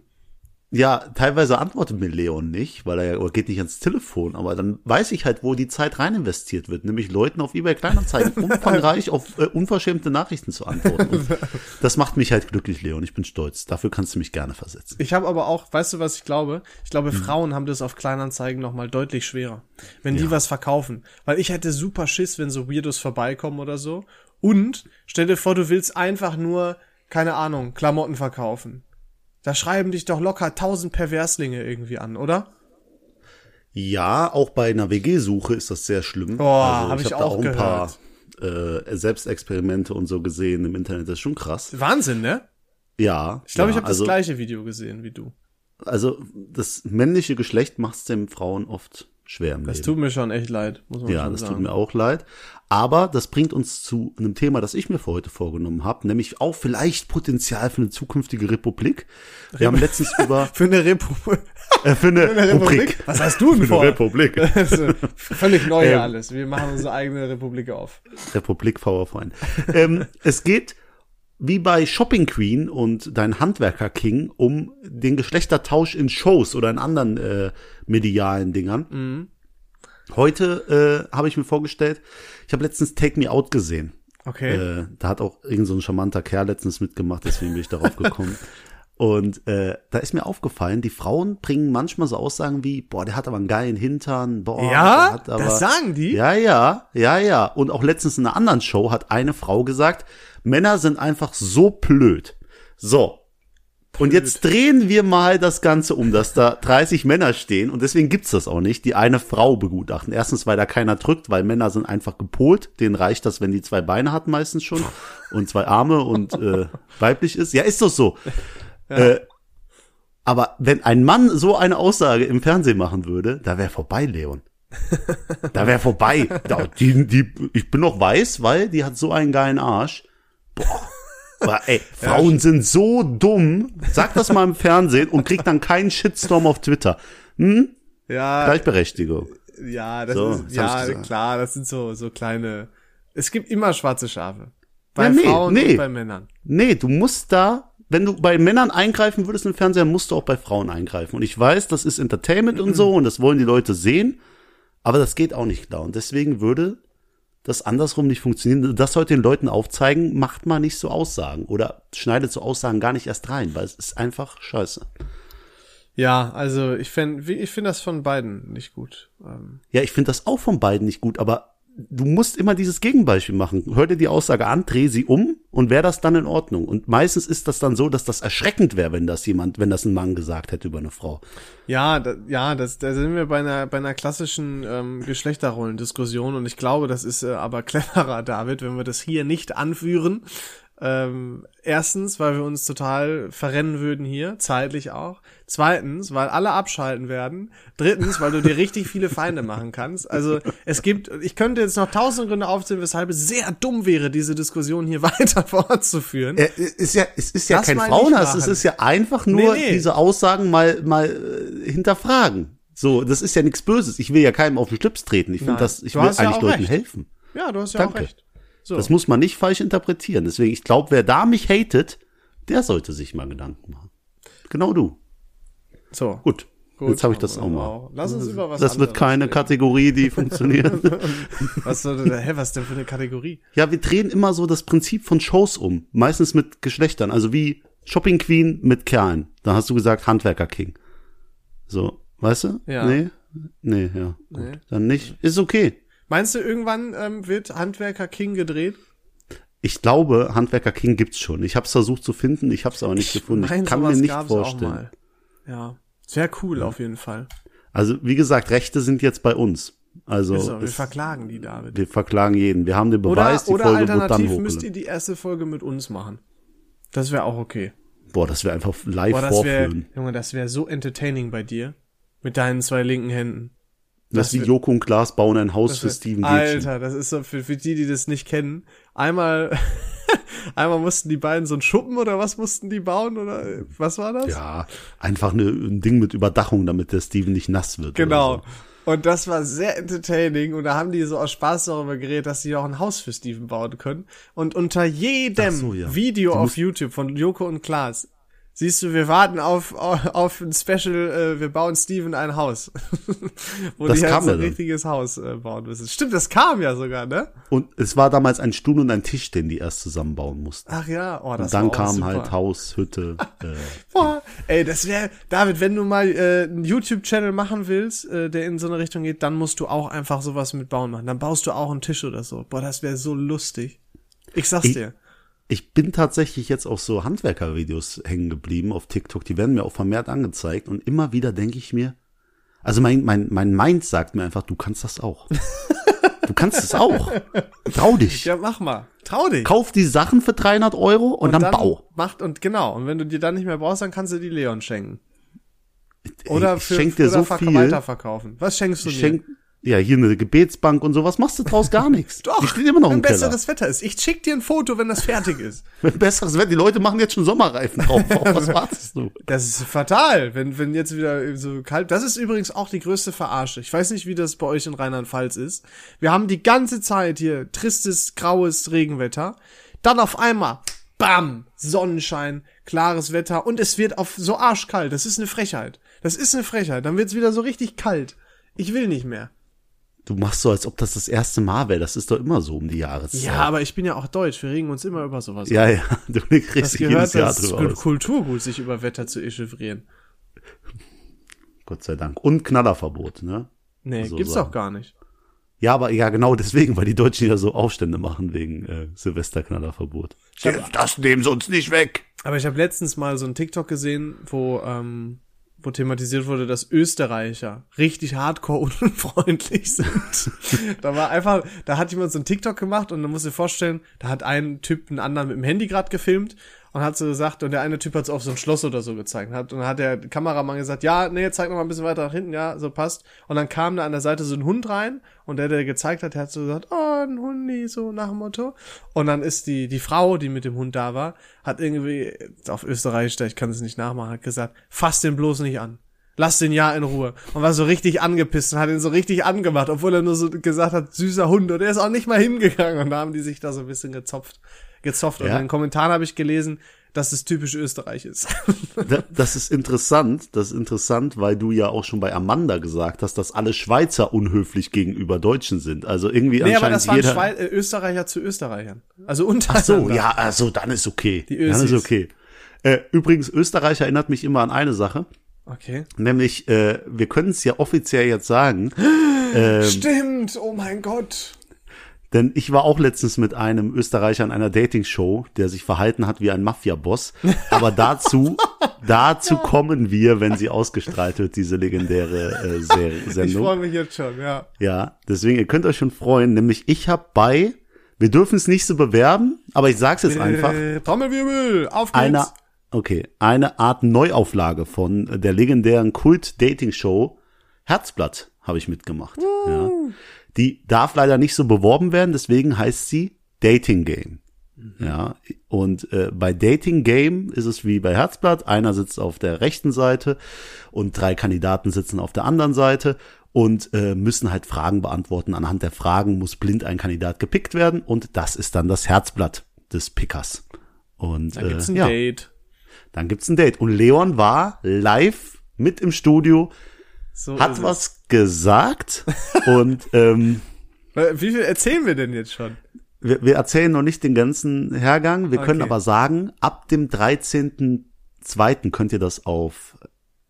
Ja, teilweise antwortet mir Leon nicht, weil er ja oder geht nicht ans Telefon, aber dann weiß ich halt, wo die Zeit rein investiert wird, nämlich Leuten auf eBay Kleinanzeigen umfangreich auf äh, unverschämte Nachrichten zu antworten. Und das macht mich halt glücklich, Leon. Ich bin stolz. Dafür kannst du mich gerne versetzen. Ich habe aber auch, weißt du, was ich glaube? Ich glaube, Hm. Frauen haben das auf Kleinanzeigen noch mal deutlich schwerer, wenn die was verkaufen, weil ich hätte super Schiss, wenn so Weirdos vorbeikommen oder so. Und stell dir vor, du willst einfach nur keine Ahnung, Klamotten verkaufen. Da schreiben dich doch locker tausend Perverslinge irgendwie an, oder? Ja, auch bei einer WG-Suche ist das sehr schlimm. Boah, hab ich hab da auch auch ein paar äh, Selbstexperimente und so gesehen im Internet. Das ist schon krass. Wahnsinn, ne? Ja. Ich glaube, ja, ich habe also, das gleiche Video gesehen wie du. Also das männliche Geschlecht macht es den Frauen oft schwer im Das Leben. tut mir schon echt leid, muss man Ja, schon das sagen. tut mir auch leid. Aber das bringt uns zu einem Thema, das ich mir für heute vorgenommen habe, nämlich auch vielleicht Potenzial für eine zukünftige Republik. Wir haben letztens über Für eine Republik. äh, für eine, Eine Rubrik. Was hast du denn Für vor? eine Republik. Also, völlig neu Ähm. alles. Wir machen unsere eigene Republik auf. Republik Powerfreund. ähm, es geht wie bei Shopping Queen und dein Handwerker King um den Geschlechtertausch in Shows oder in anderen äh, medialen Dingern. Mhm. Heute äh, habe ich mir vorgestellt, ich habe letztens Take Me Out gesehen. Okay. Äh, da hat auch irgend so ein charmanter Kerl letztens mitgemacht, deswegen bin ich darauf gekommen. Und äh, da ist mir aufgefallen, die Frauen bringen manchmal so Aussagen wie, boah, der hat aber einen geilen Hintern, boah, Ja? der hat aber, Das sagen die? Ja, ja, ja, ja. Und auch letztens in einer anderen Show hat eine Frau gesagt, Männer sind einfach so blöd. So. Und jetzt drehen wir mal das Ganze um, dass da 30 Männer stehen und deswegen gibt's das auch nicht, die eine Frau begutachten. Erstens, weil da keiner drückt, weil Männer sind einfach gepolt. Denen reicht das, wenn die zwei Beine hat meistens schon und zwei Arme und äh, weiblich ist. Ja, ist doch so. Äh, aber wenn ein Mann so eine Aussage im Fernsehen machen würde, da wäre vorbei, Leon. Da wäre vorbei. Da, die, die, ich bin noch weiß, weil die hat so einen geilen Arsch. Boah. Aber ey, Frauen sind so dumm. Sag das mal im Fernsehen und krieg dann keinen Shitstorm auf Twitter. Hm? Ja, Gleichberechtigung. ja, das So, ist, ja, klar, das sind so, so kleine, es gibt immer schwarze Schafe. Bei Ja, nee, Frauen nee. und bei Männern. Nee, du musst da, wenn du bei Männern eingreifen würdest im Fernseher, musst du auch bei Frauen eingreifen. Und ich weiß, das ist Entertainment und so und das wollen die Leute sehen, aber das geht auch nicht klar. Und deswegen würde das andersrum nicht funktionieren. Das sollte den Leuten aufzeigen, macht mal nicht so Aussagen oder schneidet so Aussagen gar nicht erst rein, weil es ist einfach scheiße. Ja, also ich finde, ich finde das von beiden nicht gut. Ähm, Ja, ich finde das auch von beiden nicht gut, aber du musst immer dieses Gegenbeispiel machen. Hör dir die Aussage an, dreh sie um und wäre das dann in Ordnung. Und meistens ist das dann so, dass das erschreckend wäre, wenn das jemand, wenn das ein Mann gesagt hätte über eine Frau. Ja, da, ja, das, da sind wir bei einer, bei einer klassischen ähm, Geschlechterrollendiskussion und ich glaube, das ist äh, aber cleverer, David, wenn wir das hier nicht anführen. Ähm, erstens, weil wir uns total verrennen würden hier, zeitlich auch. Zweitens, weil alle abschalten werden. Drittens, weil du dir richtig viele Feinde machen kannst. Also es gibt, ich könnte jetzt noch tausend Gründe aufzählen, weshalb es sehr dumm wäre, diese Diskussion hier weiter fortzuführen. Äh, ist ja, es ist ja Das kein Frauenhass, es ist ja einfach nur Nee, nee. diese Aussagen mal, mal äh, hinterfragen. So, das ist ja nichts Böses. Ich will ja keinem auf den Schlips treten. Ich finde das, ich will ja eigentlich auch Leuten recht. helfen. Ja, du hast ja Danke. auch recht. So. Das muss man nicht falsch interpretieren. Deswegen, ich glaube, wer da mich hatet, der sollte sich mal Gedanken machen. Genau du. so. Gut. Gut, Jetzt habe ich das auch mal. Lass uns über was Das wird keine reden. Kategorie, die funktioniert. Was soll denn, hä, was denn für eine Kategorie? ja, wir drehen immer so das Prinzip von Shows um. Meistens mit Geschlechtern. Also wie Shopping Queen mit Kerlen. Da hast du gesagt Handwerker King. So, weißt du? Ja. Nee? Nee, ja. Gut. Nee. Dann nicht. Ist okay. Meinst du, irgendwann ähm, wird Handwerker King gedreht? Ich glaube, Handwerker King gibt's schon. Ich habe es versucht zu finden, ich habe es aber nicht gefunden. Ich kann mir nicht vorstellen. Auch mal. Ja, sehr cool auf jeden Fall. Also, wie gesagt, Rechte sind jetzt bei uns. Also, So, wir es- verklagen die, David. wir verklagen jeden. Wir haben den Oder, Beweis, die oder Folge wird dann alternativ müsst ihr die erste Folge mit uns machen. Das wäre auch okay. Boah, das wäre einfach live Boah, das wäre, vorführen. Junge, das wäre so entertaining bei dir. Mit deinen zwei linken Händen. Das, das wie wär- Joko und Klaas bauen ein Haus für Steven Gätchen. Alter, das ist so für, für die, die das nicht kennen. Einmal, einmal mussten die beiden so einen Schuppen oder was mussten die bauen oder was war das? Ja, einfach eine, ein Ding mit Überdachung, damit der Steven nicht nass wird. Genau. Oder Und das war sehr entertaining und da haben die so aus Spaß darüber geredet, dass sie auch ein Haus für Steven bauen können. Und unter jedem so, ja. Video auf YouTube von Joko und Klaas Siehst du, wir warten auf, auf, auf ein Special, äh, wir bauen Steven ein Haus. Wo Das die kam jetzt ja ein dann. richtiges Haus äh, bauen müssen. Stimmt, das kam ja sogar, ne? Und es war damals ein Stuhl und ein Tisch, den die erst zusammenbauen mussten. Ach ja, oh, das und dann war auch kam super. halt Haus, Hütte. äh, Boah, ey, das wäre, David, wenn du mal äh, einen YouTube-Channel machen willst, äh, der in so eine Richtung geht, dann musst du auch einfach sowas mit Bauen machen. Dann baust du auch einen Tisch oder so. Boah, das wäre so lustig. Ich sag's Ich- dir. Ich bin tatsächlich jetzt auf so Handwerkervideos hängen geblieben auf TikTok. Die werden mir auch vermehrt angezeigt. Und immer wieder denke ich mir, also mein, mein, mein Mind sagt mir einfach, du kannst das auch. Du kannst es auch. Trau dich. Ja, mach mal. Trau dich. Kauf die Sachen für 300 Euro und, dann, bau. Macht und genau. Und wenn du die dann nicht mehr brauchst, dann kannst du die Leon schenken. Oder ich für, schenk dir so viel. weiterverkaufen. Was schenkst du Ich mir? schenk, ja, hier eine Gebetsbank und sowas machst du draus gar nichts. Doch, Die steht immer noch wenn im Keller. besseres Wetter ist. Ich schick dir ein Foto, wenn das fertig ist. Wenn besseres Wetter, die Leute machen jetzt schon Sommerreifen drauf. Auf was wartest du? Das ist fatal, wenn, wenn jetzt wieder so kalt. Das ist übrigens auch die größte Verarsche. Ich weiß nicht, wie das bei euch in Rheinland-Pfalz ist. Wir haben die ganze Zeit hier tristes, graues Regenwetter. Dann auf einmal, bam, Sonnenschein, klares Wetter und es wird auf so arschkalt. Das ist eine Frechheit. Das ist eine Frechheit. Dann wird's wieder so richtig kalt. Ich will nicht mehr. Du machst so, als ob das das erste Mal wäre. Das ist doch immer so um die Jahreszeit. Ja, aber ich bin ja auch deutsch. Wir regen uns immer über sowas. Ja, ja, du das kriegst dich gehört jedes Jahr das ist drüber aus. Kulturgut, sich über Wetter zu echauffieren. Gott sei Dank. Und Knallerverbot, ne? Nee, So gibt's sagen. doch gar nicht. Ja, aber ja, genau deswegen, weil die Deutschen ja so Aufstände machen wegen äh, Silvesterknallerverbot. hab- das nehmen sie uns nicht weg. Aber ich habe letztens mal so ein TikTok gesehen, wo, ähm, wo thematisiert wurde, dass Österreicher richtig hardcore unfreundlich sind. da war einfach, da hat jemand so ein TikTok gemacht und dann musst du dir vorstellen, da hat ein Typ einen anderen mit dem Handy gerade gefilmt und hat so gesagt, und der eine Typ hat es auf so ein Schloss oder so gezeigt. Hat, und hat der Kameramann gesagt, ja, nee, zeig noch mal ein bisschen weiter nach hinten, ja, so passt. Und dann kam da an der Seite so ein Hund rein und der, der gezeigt hat, der hat so gesagt, oh, ein Hundi, so nach dem Motto. Und dann ist die, die Frau, die mit dem Hund da war, hat irgendwie, auf Österreichisch, ich kann es nicht nachmachen, hat gesagt, fass den bloß nicht an. Lass den ja in Ruhe. Und war so richtig angepisst und hat ihn so richtig angemacht, obwohl er nur so gesagt hat, süßer Hund. Und er ist auch nicht mal hingegangen. Und da haben die sich da so ein bisschen gezopft, gezopft. Und Ja. in den Kommentaren habe ich gelesen, dass es typisch Österreich ist. Da- Das ist interessant, das ist interessant, weil du ja auch schon bei Amanda gesagt hast, dass alle Schweizer unhöflich gegenüber Deutschen sind. Also irgendwie nee, aber anscheinend das waren. Schwei äh, Österreicher zu Österreichern. Also Ach untereinander. so, ja, also dann ist okay. Die dann ist okay. Äh, übrigens, Österreich erinnert mich immer an eine Sache, Okay. nämlich äh, wir können es ja offiziell jetzt sagen, ähm, Stimmt, oh mein Gott. Denn ich war auch letztens mit einem Österreicher in einer Dating-Show, der sich verhalten hat wie ein Mafia-Boss. Aber dazu, dazu kommen wir, wenn sie ausgestrahlt wird, diese legendäre äh, Serie, Ich Sendung. freue mich jetzt schon, ja. Ja, deswegen, ihr könnt euch schon freuen. Nämlich ich habe bei, wir dürfen es nicht so bewerben, aber ich sag's jetzt einfach, Äh, Trommelwirbel, auf geht's. eine, okay, eine Art Neuauflage von der legendären Kult-Dating-Show Herzblatt habe ich mitgemacht. Ja. Die darf leider nicht so beworben werden, deswegen heißt sie Dating Game. Ja, und äh, bei Dating Game ist es wie bei Herzblatt, einer sitzt auf der rechten Seite und drei Kandidaten sitzen auf der anderen Seite und äh, müssen halt Fragen beantworten. Anhand der Fragen muss blind ein Kandidat gepickt werden und das ist dann das Herzblatt des Pickers. Und Da gibt's ein äh, ja, Date. dann gibt's ein Date. Und Leon war live mit im Studio, So hat ist es. was gesagt und ähm, Wie viel erzählen wir denn jetzt schon? wir, wir erzählen noch nicht den ganzen Hergang. Wir können Okay. aber sagen, ab dem 13.02. könnt ihr das auf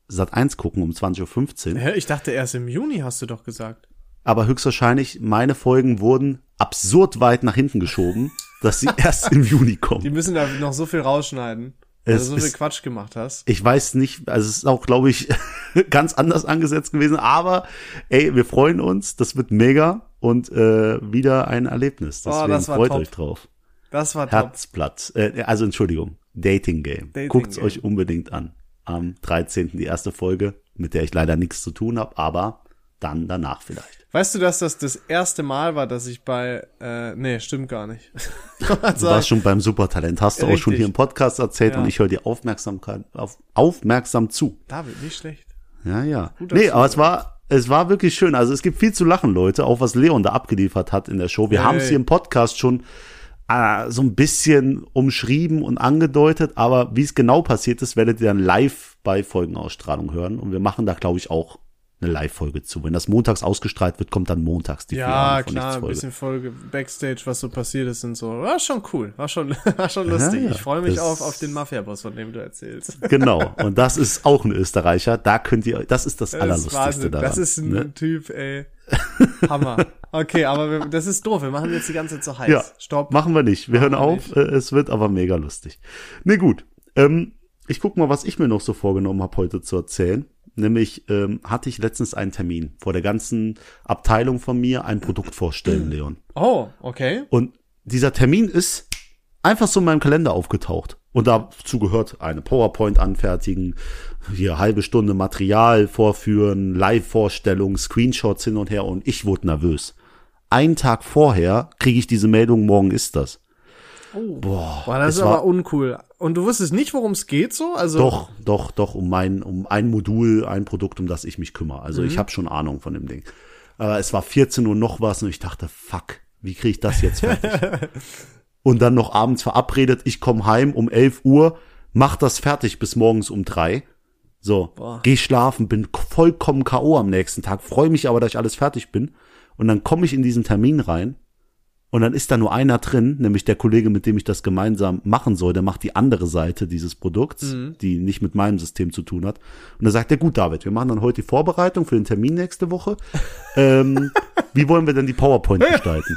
Sat 1 gucken um 20.15 Uhr. Ich dachte erst im Juni, hast du doch gesagt. Aber höchstwahrscheinlich, meine Folgen wurden absurd weit nach hinten geschoben, dass sie erst im Juni Die kommen. müssen da noch so viel rausschneiden, Es so viel ist- Quatsch gemacht hast. Ich weiß nicht, also es ist auch, glaube ich, ganz anders angesetzt gewesen, aber ey, wir freuen uns, das wird mega und äh, wieder ein Erlebnis. Oh, Deswegen das war freut top. euch drauf. Das war top. Herzblatt, äh, also Entschuldigung, Dating Game. Dating Guckt's Game. euch unbedingt an. Am 13. die erste Folge, mit der ich leider nichts zu tun habe, aber dann danach vielleicht. Weißt du, dass das das erste Mal war, dass ich bei, äh, nee, stimmt gar nicht. Du warst schon beim Supertalent, hast du auch schon hier im Podcast erzählt Ja. und ich höre dir Aufmerksamkeit, auf, aufmerksam zu. David, nicht schlecht. Ja, ja. Guter nee, aber es war, es war wirklich schön. Also es gibt viel zu lachen, Leute, auch was Leon da abgeliefert hat in der Show. Wir Hey. haben es hier im Podcast schon äh, so ein bisschen umschrieben und angedeutet, aber wie es genau passiert ist, werdet ihr dann live bei Folgenausstrahlung hören. Und wir machen da, glaube ich, auch eine Live-Folge zu. Wenn das montags ausgestrahlt wird, kommt dann montags die Ja, klar, ein bisschen Folge Backstage, was so passiert ist und so. War schon cool, war schon, war schon lustig. Ja, ich freue mich auf, auf den Mafia-Boss, von dem du erzählst. Genau, und das ist auch ein Österreicher. Da könnt ihr, das ist das, das Allerlustigste ist daran. Das ist ein ne? Typ, ey. Hammer. Okay, aber wir, das ist doof. Wir machen jetzt die ganze Zeit so heiß. Ja, Stopp. Machen wir nicht. Wir machen hören auf. Nicht. Äh, es wird aber mega lustig. Nee, gut. Ähm, ich guck mal, was ich mir noch so vorgenommen habe, heute zu erzählen. Nämlich ähm, hatte ich letztens einen Termin vor der ganzen Abteilung von mir, ein Produkt vorstellen, Leon. Oh, okay. Und dieser Termin ist einfach so in meinem Kalender aufgetaucht. Und dazu gehört eine PowerPoint anfertigen, hier halbe Stunde Material vorführen, Live-Vorstellung, Screenshots hin und her und ich wurde nervös. Einen Tag vorher kriege ich diese Meldung, morgen ist das. Oh. Boah, Boah das ist aber uncool. Und du wusstest nicht, worum es geht so? Also doch, doch, doch, um mein, um ein Modul, ein Produkt, um das ich mich kümmere. Also mhm. ich habe schon Ahnung von dem Ding. Aber es war 14 Uhr noch was und ich dachte, fuck, wie kriege ich das jetzt fertig? und dann noch abends verabredet, ich komme heim um 11 Uhr, mach das fertig bis morgens um drei. So, Boah. geh schlafen, bin vollkommen K.O. am nächsten Tag, freue mich aber, dass ich alles fertig bin. Und dann komme ich in diesen Termin rein und dann ist da nur einer drin, nämlich der Kollege, mit dem ich das gemeinsam machen soll. Der macht die andere Seite dieses Produkts, mhm. die nicht mit meinem System zu tun hat. Und da sagt er, gut, David, wir machen dann heute die Vorbereitung für den Termin nächste Woche. ähm, wie wollen wir denn die PowerPoint gestalten?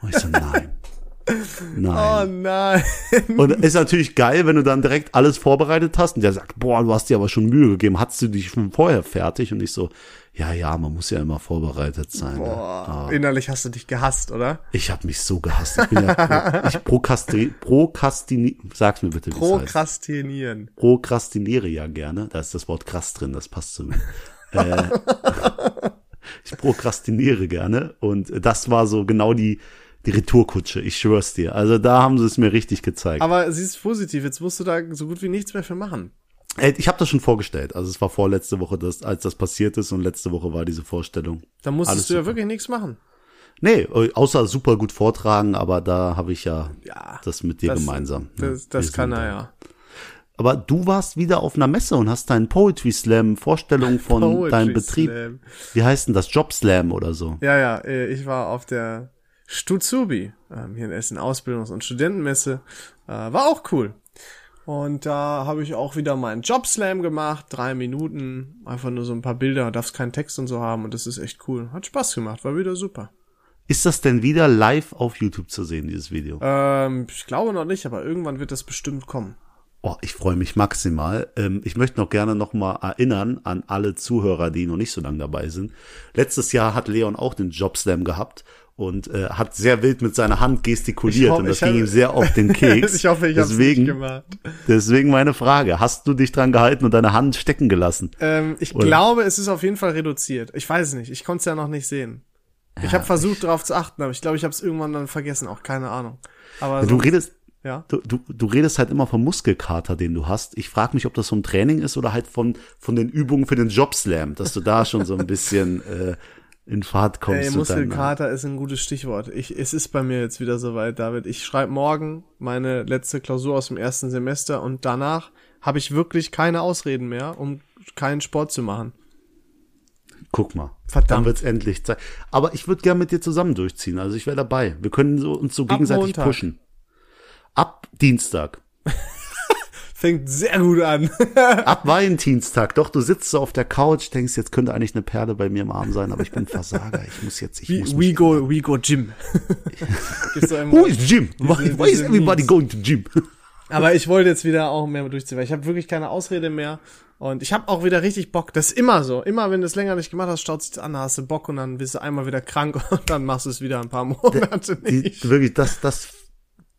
Und ich so, nein. Nein. Oh nein. Und ist natürlich geil, wenn du dann direkt alles vorbereitet hast und der sagt, boah, du hast dir aber schon Mühe gegeben, hast du dich schon vorher fertig? Und ich so, ja, ja, man muss ja immer vorbereitet sein. Ne? Boah, ne? Innerlich hast du dich gehasst, oder? Ich habe mich so gehasst. Ich bin ja, ich prokrasti prokrastiniere, sag's mir bitte, Prokrastinieren. Prokrastiniere ja gerne. Da ist das Wort krass drin, das passt zu mir. äh, ich prokrastiniere gerne und das war so genau die die Retourkutsche, ich schwör's dir. Also da haben sie es mir richtig gezeigt. Aber sie ist positiv, jetzt musst du da so gut wie nichts mehr für machen. Ich habe das schon vorgestellt. Also es war vorletzte Woche, das, als das passiert ist und letzte Woche war diese Vorstellung. Da musstest Alles du ja wirklich nichts machen. Nee, außer super gut vortragen, aber da habe ich ja, ja das mit dir das, gemeinsam. Das, das kann er ja. Aber du warst wieder auf einer Messe und hast deinen Poetry Slam Vorstellung von Poetry deinem Betrieb. Slam. Wie heißt denn das? Job Slam oder so? Ja, ja, äh, ich war auf der Stutzubi, ähm, hier in Essen Ausbildungs- und Studentenmesse. Äh, war auch cool. Und da habe ich auch wieder meinen Jobslam gemacht, drei Minuten, einfach nur so ein paar Bilder, darfst keinen Text und so haben und das ist echt cool. Hat Spaß gemacht, war wieder super. Ist das denn wieder live auf YouTube zu sehen, dieses Video? Ähm, ich glaube noch nicht, aber irgendwann wird das bestimmt kommen. Oh, ich freue mich maximal. Ähm, ich möchte noch gerne noch mal erinnern an alle Zuhörer, die noch nicht so lange dabei sind. Letztes Jahr hat Leon auch den Jobslam gehabt und äh, hat sehr wild mit seiner Hand gestikuliert hoffe, und das ging ihm sehr auf den Keks. ich hoffe, ich habe nicht gemacht. Deswegen meine Frage, hast du dich dran gehalten und deine Hand stecken gelassen? Ähm, ich Oder? glaube, es ist auf jeden Fall reduziert. Ich weiß nicht, ich konnte es ja noch nicht sehen. Ja, ich habe versucht darauf zu achten, aber ich glaube, ich habe es irgendwann dann vergessen, auch keine Ahnung. Aber du redest ja. Du, du, du redest halt immer vom Muskelkater, den du hast. Ich frage mich, ob das vom Training ist oder halt von, von den Übungen für den Jobslam, dass du da schon so ein bisschen äh, in Fahrt kommst. Ey, Muskelkater ist ein gutes Stichwort. Ich, es ist bei mir jetzt wieder soweit, David. Ich schreibe morgen meine letzte Klausur aus dem ersten Semester und danach habe ich wirklich keine Ausreden mehr, um keinen Sport zu machen. Guck mal. Verdammt. Dann wird's endlich Zeit. Aber ich würde gern mit dir zusammen durchziehen. Also ich wäre dabei. Wir können so, uns so gegenseitig pushen. Ab Dienstag. Fängt sehr gut an. Ab Valentinstag. Doch, du sitzt so auf der Couch, denkst, jetzt könnte eigentlich eine Perle bei mir im Arm sein, aber ich bin Versager. Ich muss jetzt, ich we, muss we go, we go Gym. Who is Gym? Why, why is everybody going to Gym? aber ich wollte jetzt wieder auch mehr durchziehen, weil ich habe wirklich keine Ausrede mehr. Und ich habe auch wieder richtig Bock. Das ist immer so. Immer wenn du es länger nicht gemacht hast, staut sich an, hast du Bock und dann bist du einmal wieder krank und dann machst du es wieder ein paar Monate nicht. Die, wirklich, das, das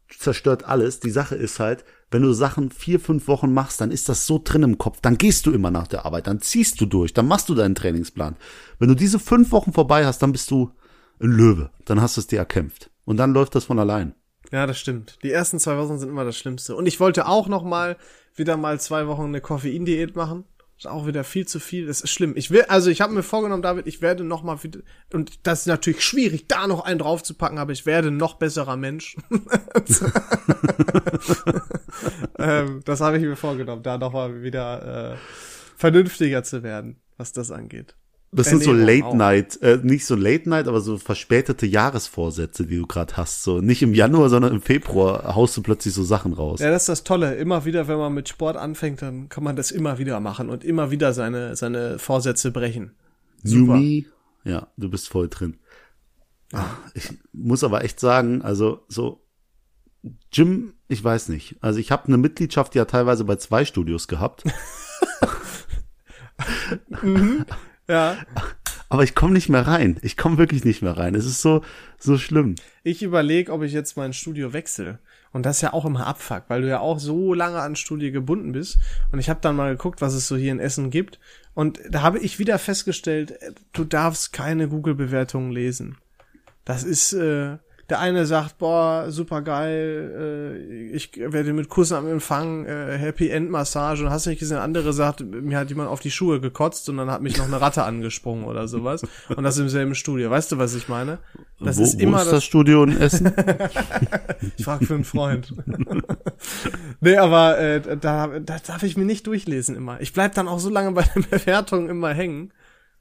zerstört alles. Die Sache ist halt, wenn du Sachen vier, fünf Wochen machst, dann ist das so drin im Kopf. Dann gehst du immer nach der Arbeit, dann ziehst du durch, dann machst du deinen Trainingsplan. Wenn du diese fünf Wochen vorbei hast, dann bist du ein Löwe. Dann hast du es dir erkämpft. Und dann läuft das von allein. Ja, das stimmt. Die ersten zwei Wochen sind immer das Schlimmste. Und ich wollte auch noch mal wieder mal zwei Wochen eine Koffeindiät machen. Ist auch wieder viel zu viel. Das ist schlimm. Ich will, also ich habe mir vorgenommen, David, ich werde noch mal wieder, und das ist natürlich schwierig, da noch einen draufzupacken, aber ich werde noch besserer Mensch. ähm, das habe ich mir vorgenommen, da noch mal wieder äh, vernünftiger zu werden, was das angeht. Das sind so Late Night, äh, nicht so Late Night, aber so verspätete Jahresvorsätze, die du gerade hast. So nicht im Januar, sondern im Februar haust du plötzlich so Sachen raus. Ja, das ist das Tolle. Immer wieder, wenn man mit Sport anfängt, dann kann man das immer wieder machen und immer wieder seine, seine Vorsätze brechen. New Super. Me, ja, du bist voll drin. Ah, Ich muss aber echt sagen, also so Gym, ich weiß nicht. Also ich habe eine Mitgliedschaft ja teilweise bei zwei Studios gehabt, Ja, aber ich komme nicht mehr rein. Ich komme wirklich nicht mehr rein. Es ist so so schlimm. ich überlege, ob ich jetzt mein Studio wechsle. Und das ist ja auch immer Abfuck, weil du ja auch so lange an Studio gebunden bist. Und ich habe dann mal geguckt, was es so hier in Essen gibt. Und da habe ich wieder festgestellt, äh, du darfst keine Google-Bewertungen lesen. Das ist, äh, der eine sagt, boah, super geil, äh, ich werde mit Kussen am Empfang, äh, Happy End Massage und hast nicht gesehen, der andere sagt, mir hat jemand auf die Schuhe gekotzt und dann hat mich noch eine Ratte angesprungen oder sowas. Und das im selben Studio. Weißt du, was ich meine? Das wo, ist immer wo ist das Studio in Essen? ich frage für einen Freund. nee, aber äh, da, da darf ich mir nicht durchlesen immer. Ich bleib dann auch so lange bei den Bewertungen immer hängen.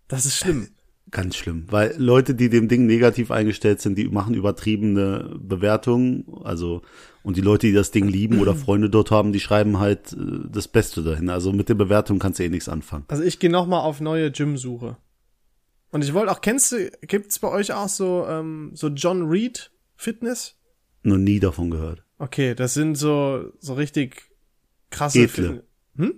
Das ist schlimm. Ganz schlimm, weil Leute, die dem Ding negativ eingestellt sind, die machen übertriebene Bewertungen, also und die Leute, die das Ding lieben oder Freunde dort haben, die schreiben halt äh, das Beste dahin. Also mit der Bewertung kannst du eh nichts anfangen. Also ich gehe noch mal auf neue Gym-Suche. Und ich wollte auch, kennst du, gibt's bei euch auch so, ähm, so John Reed Fitness? Noch nie davon gehört. Okay, das sind so, so richtig krasse Edle. Fitness-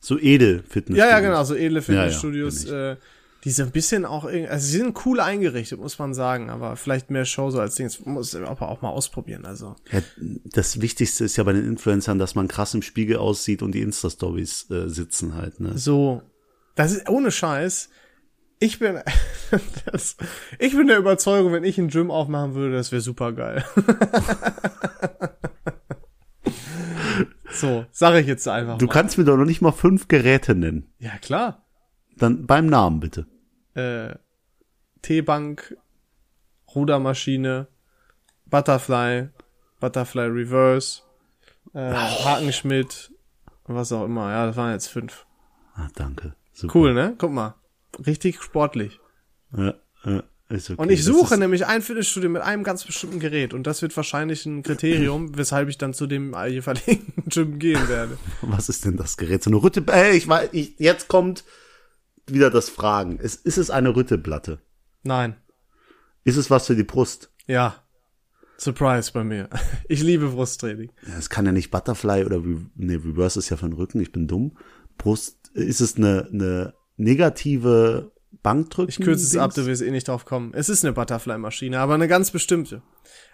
So edel Fitness. Ja, ja, genau, so edle Ja, Fitnessstudios, ja, äh, die so ein bisschen auch, irg- also sie sind cool eingerichtet, muss man sagen, aber vielleicht mehr Show so als Dings, muss aber auch mal ausprobieren, also. Ja, das Wichtigste ist ja bei den Influencern, dass man krass im Spiegel aussieht und die Insta-Stories äh, sitzen halt. Ne? So, das ist ohne Scheiß. Ich bin, das, ich bin der Überzeugung, wenn ich ein Gym aufmachen würde, das wäre super geil. so, sage ich jetzt einfach Du mal. kannst mir doch noch nicht mal fünf Geräte nennen. Ja, klar. Dann beim Namen bitte. Äh, T-Bank, Rudermaschine, Butterfly, Butterfly Reverse, äh, Hakenschmidt, was auch immer. Ja, das waren jetzt fünf. Ah, danke. Super. Cool, ne? Guck mal. Richtig sportlich. Ja, ja, okay. Und ich suche nämlich ein Fitnessstudio mit einem ganz bestimmten Gerät und das wird wahrscheinlich ein Kriterium, weshalb ich dann zu dem jeweiligen Gym gehen werde. Was ist denn das Gerät? So eine Rütte. Ey, ich weiß, ich, jetzt kommt wieder das Fragen. Ist, ist es eine Rütteplatte? Nein. Ist es was für die Brust? Ja. Surprise bei mir. Ich liebe Brusttraining. Es kann ja nicht Butterfly oder Re nee, Reverse ist ja für den Rücken. Ich bin dumm. Brust, ist es eine, eine negative Bankdrücken? Ich kürze es ab, du wirst eh nicht drauf kommen. Es ist eine Butterfly-Maschine, aber eine ganz bestimmte.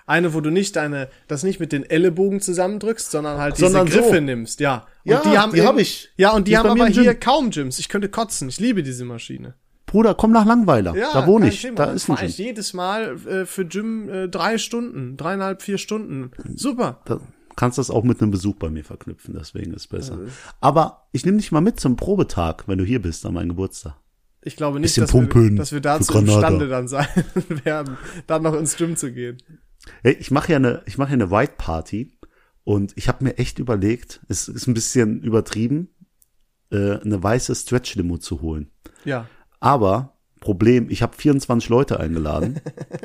Eine, wo du nicht deine, das nicht mit den Ellenbogen zusammendrückst, sondern halt diese Sondern so. Griffe nimmst, ja. Und Ja, die eben- hab ich. Ja, und die, Die haben aber Gym. hier kaum Gyms. Ich könnte kotzen. Ich liebe diese Maschine. Bruder, komm nach Langweiler. Ja, da wohne ich. Thema. Da ist ein fahr ich Gym. jedes Mal äh, für Gym äh, drei Stunden, dreieinhalb, vier Stunden. Super. Da kannst das auch mit einem Besuch bei mir verknüpfen, deswegen ist besser. Aber ich nehme dich mal mit zum Probetag, wenn du hier bist an meinem Geburtstag. Ich glaube nicht, dass wir, dass wir dazu imstande dann sein werden, dann noch ins Gym zu gehen. Hey, ich mache ja eine, ich mache ja eine White Party und ich habe mir echt überlegt, es ist ein bisschen übertrieben, äh, eine weiße Stretch Limo zu holen. Ja. Aber Problem, ich habe 24 Leute eingeladen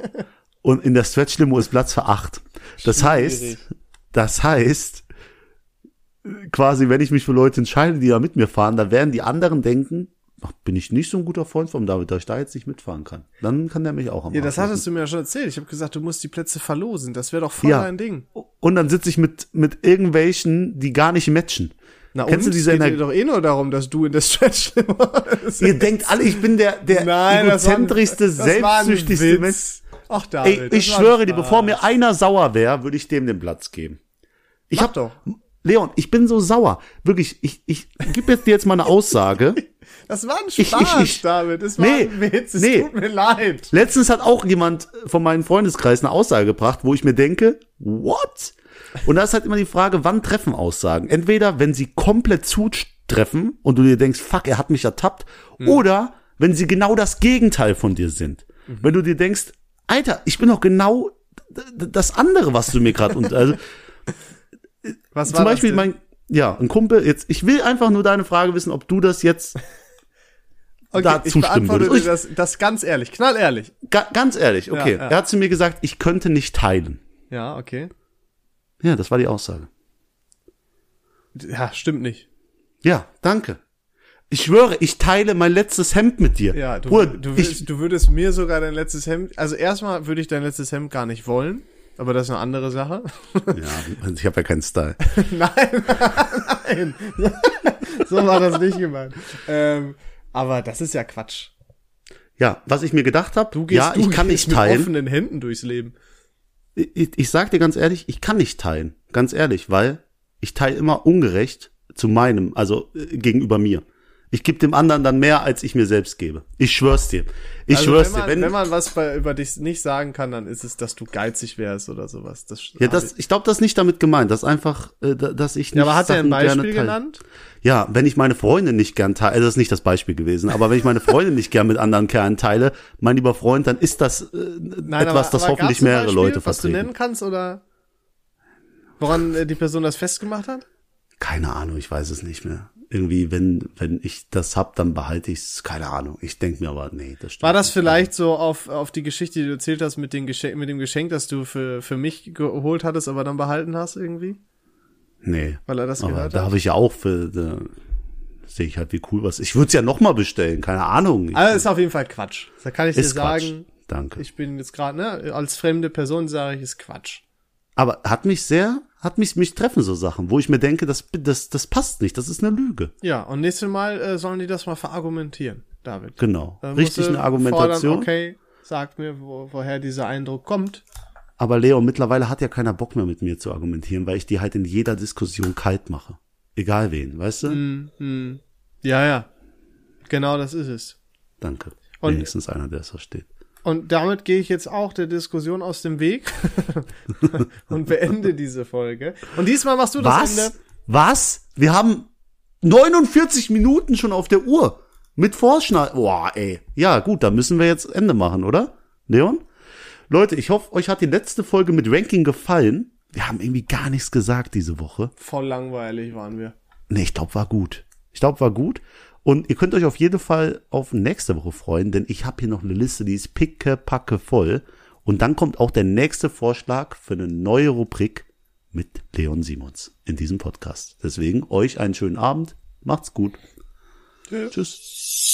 und in der Stretch Limo ist Platz für acht. Das heißt, das heißt, quasi, wenn ich mich für Leute entscheide, die da mit mir fahren, dann werden die anderen denken, bin ich nicht so ein guter Freund vom David, da ich da jetzt nicht mitfahren kann. Dann kann der mich auch am Ja, das hattest du mir ja schon erzählt. Ich habe gesagt, du musst die Plätze verlosen. Das wäre doch voll Ja. dein Ding. Und dann sitze ich mit, mit irgendwelchen, die gar nicht matchen. Na, Kennst du und? diese Es geht doch eh nur darum, dass du in der Stretch bist. Ihr denkt alle, ich bin der, der Nein, ein- egozentrischste, ein selbstsüchtigste. Mensch. Ach, David. Ey, ich ein schwöre dir, bevor mir einer sauer wäre, würde ich dem den Platz geben. Ich Mach hab doch. Leon, ich bin so sauer. Wirklich, ich, ich gebe jetzt dir jetzt mal eine Aussage. Das war ein ich- Spaß, ich- David. Das war Nee, ein Witz. Es nee. tut mir leid. Letztens hat auch jemand von meinem Freundeskreis eine Aussage gebracht, wo ich mir denke, what? Und da ist halt immer die Frage, wann treffen Aussagen? Entweder, wenn sie komplett zu, treffen und du dir denkst, fuck, er hat mich ertappt. Oder wenn sie genau das Gegenteil von dir sind. Wenn du dir denkst, Alter, ich bin doch genau das andere, was du mir gerade und also Was zum Beispiel mein ja ein Kumpel jetzt ich will einfach nur deine Frage wissen, ob du das jetzt okay, da ich zustimmen beantworte würdest. dir das, das ganz ehrlich, knallehrlich. ga, ganz ehrlich, okay, Ja, ja. er hat zu mir gesagt, ich könnte nicht teilen. Ja, okay. Ja, das war die Aussage. Ja, stimmt nicht. Ja, danke. Ich schwöre, ich teile mein letztes Hemd mit dir. Ja, du, Bruder, du, ich, würdest, du würdest mir sogar dein letztes Hemd, also erstmal würde ich dein letztes Hemd gar nicht wollen, aber das ist eine andere Sache. ja, ich habe ja keinen Style. nein, nein. so war das nicht gemeint. Ähm, aber das ist ja Quatsch. Ja, was ich mir gedacht habe, Du gehst, ja, du ich kann nicht mit teilen. offenen Händen durchs Leben. Ich, ich sag dir ganz ehrlich, ich kann nicht teilen. Ganz ehrlich, weil ich teile immer ungerecht zu meinem, also äh, gegenüber mir. Ich gebe dem anderen dann mehr, als ich mir selbst gebe. Ich schwör's dir. Ich Also schwör's wenn man, dir. Wenn, wenn man was bei, über dich nicht sagen kann, dann ist es, dass du geizig wärst oder sowas. Das, ja, das, ich glaube, das ist nicht damit gemeint. Das ist einfach, äh, da- dass ich nicht ja, aber hat er ein Sachen Beispiel genannt? Ja, wenn ich meine Freundin nicht gern teile, also das ist nicht das Beispiel gewesen, aber wenn ich meine Freundin nicht gern mit anderen Kerlen teile, mein lieber Freund, dann ist das äh, etwas, das hoffentlich gab's ein mehrere Beispiel, Leute Was du vertreten. nennen kannst oder woran äh, die Person das festgemacht hat? Keine Ahnung, ich weiß es nicht mehr. Irgendwie, wenn, wenn ich das hab, dann behalte ich's. Keine Ahnung. Ich denk mir aber, nee, das stimmt. War das vielleicht so auf, auf die Geschichte, die du erzählt hast mit, den Geschenk, mit dem Geschenk, das du für, für mich geholt hattest, aber dann behalten hast irgendwie? Nee. Weil er das Aber gehört da hat? habe ich ja auch für, da sehe ich halt, wie cool was. Ich würde es ja noch mal bestellen, keine Ahnung. Ich, Also ist auf jeden Fall Quatsch. Da kann ich dir ist Quatsch. sagen, Danke. ich bin jetzt gerade, ne, als fremde Person sage ich, ist Quatsch. aber hat mich sehr, hat mich, mich treffen so Sachen, wo ich mir denke, das, das, das passt nicht, das ist eine Lüge. Ja, und nächstes Mal äh, sollen die das mal verargumentieren, David. Genau. Dann Richtig musst du eine Argumentation. Fordern, okay, sag mir, wo, woher dieser Eindruck kommt. Aber Leo, mittlerweile hat ja keiner Bock mehr mit mir zu argumentieren, weil ich die halt in jeder Diskussion kalt mache. Egal wen, weißt du? Mhm. Ja, ja. Genau das ist es. Danke. Und- Wenigstens einer, der es versteht. Und damit gehe ich jetzt auch der Diskussion aus dem Weg und beende diese Folge. Und diesmal machst du das Was? Ende. Was? Wir haben 49 Minuten schon auf der Uhr. Mit Vorschneiden. Boah, ey. Ja, gut, dann müssen wir jetzt Ende machen, oder? Leon? Leute, ich hoffe, euch hat die letzte Folge mit Ranking gefallen. Wir haben irgendwie gar nichts gesagt diese Woche. Voll langweilig waren wir. Nee, ich glaube, war gut. Ich glaube, war gut. Und ihr könnt euch auf jeden Fall auf nächste Woche freuen, denn ich habe hier noch eine Liste, die ist picke, packe voll. Und dann kommt auch der nächste Vorschlag für eine neue Rubrik mit Leon Simons in diesem Podcast. Deswegen euch einen schönen Abend. Macht's gut. Tschüss.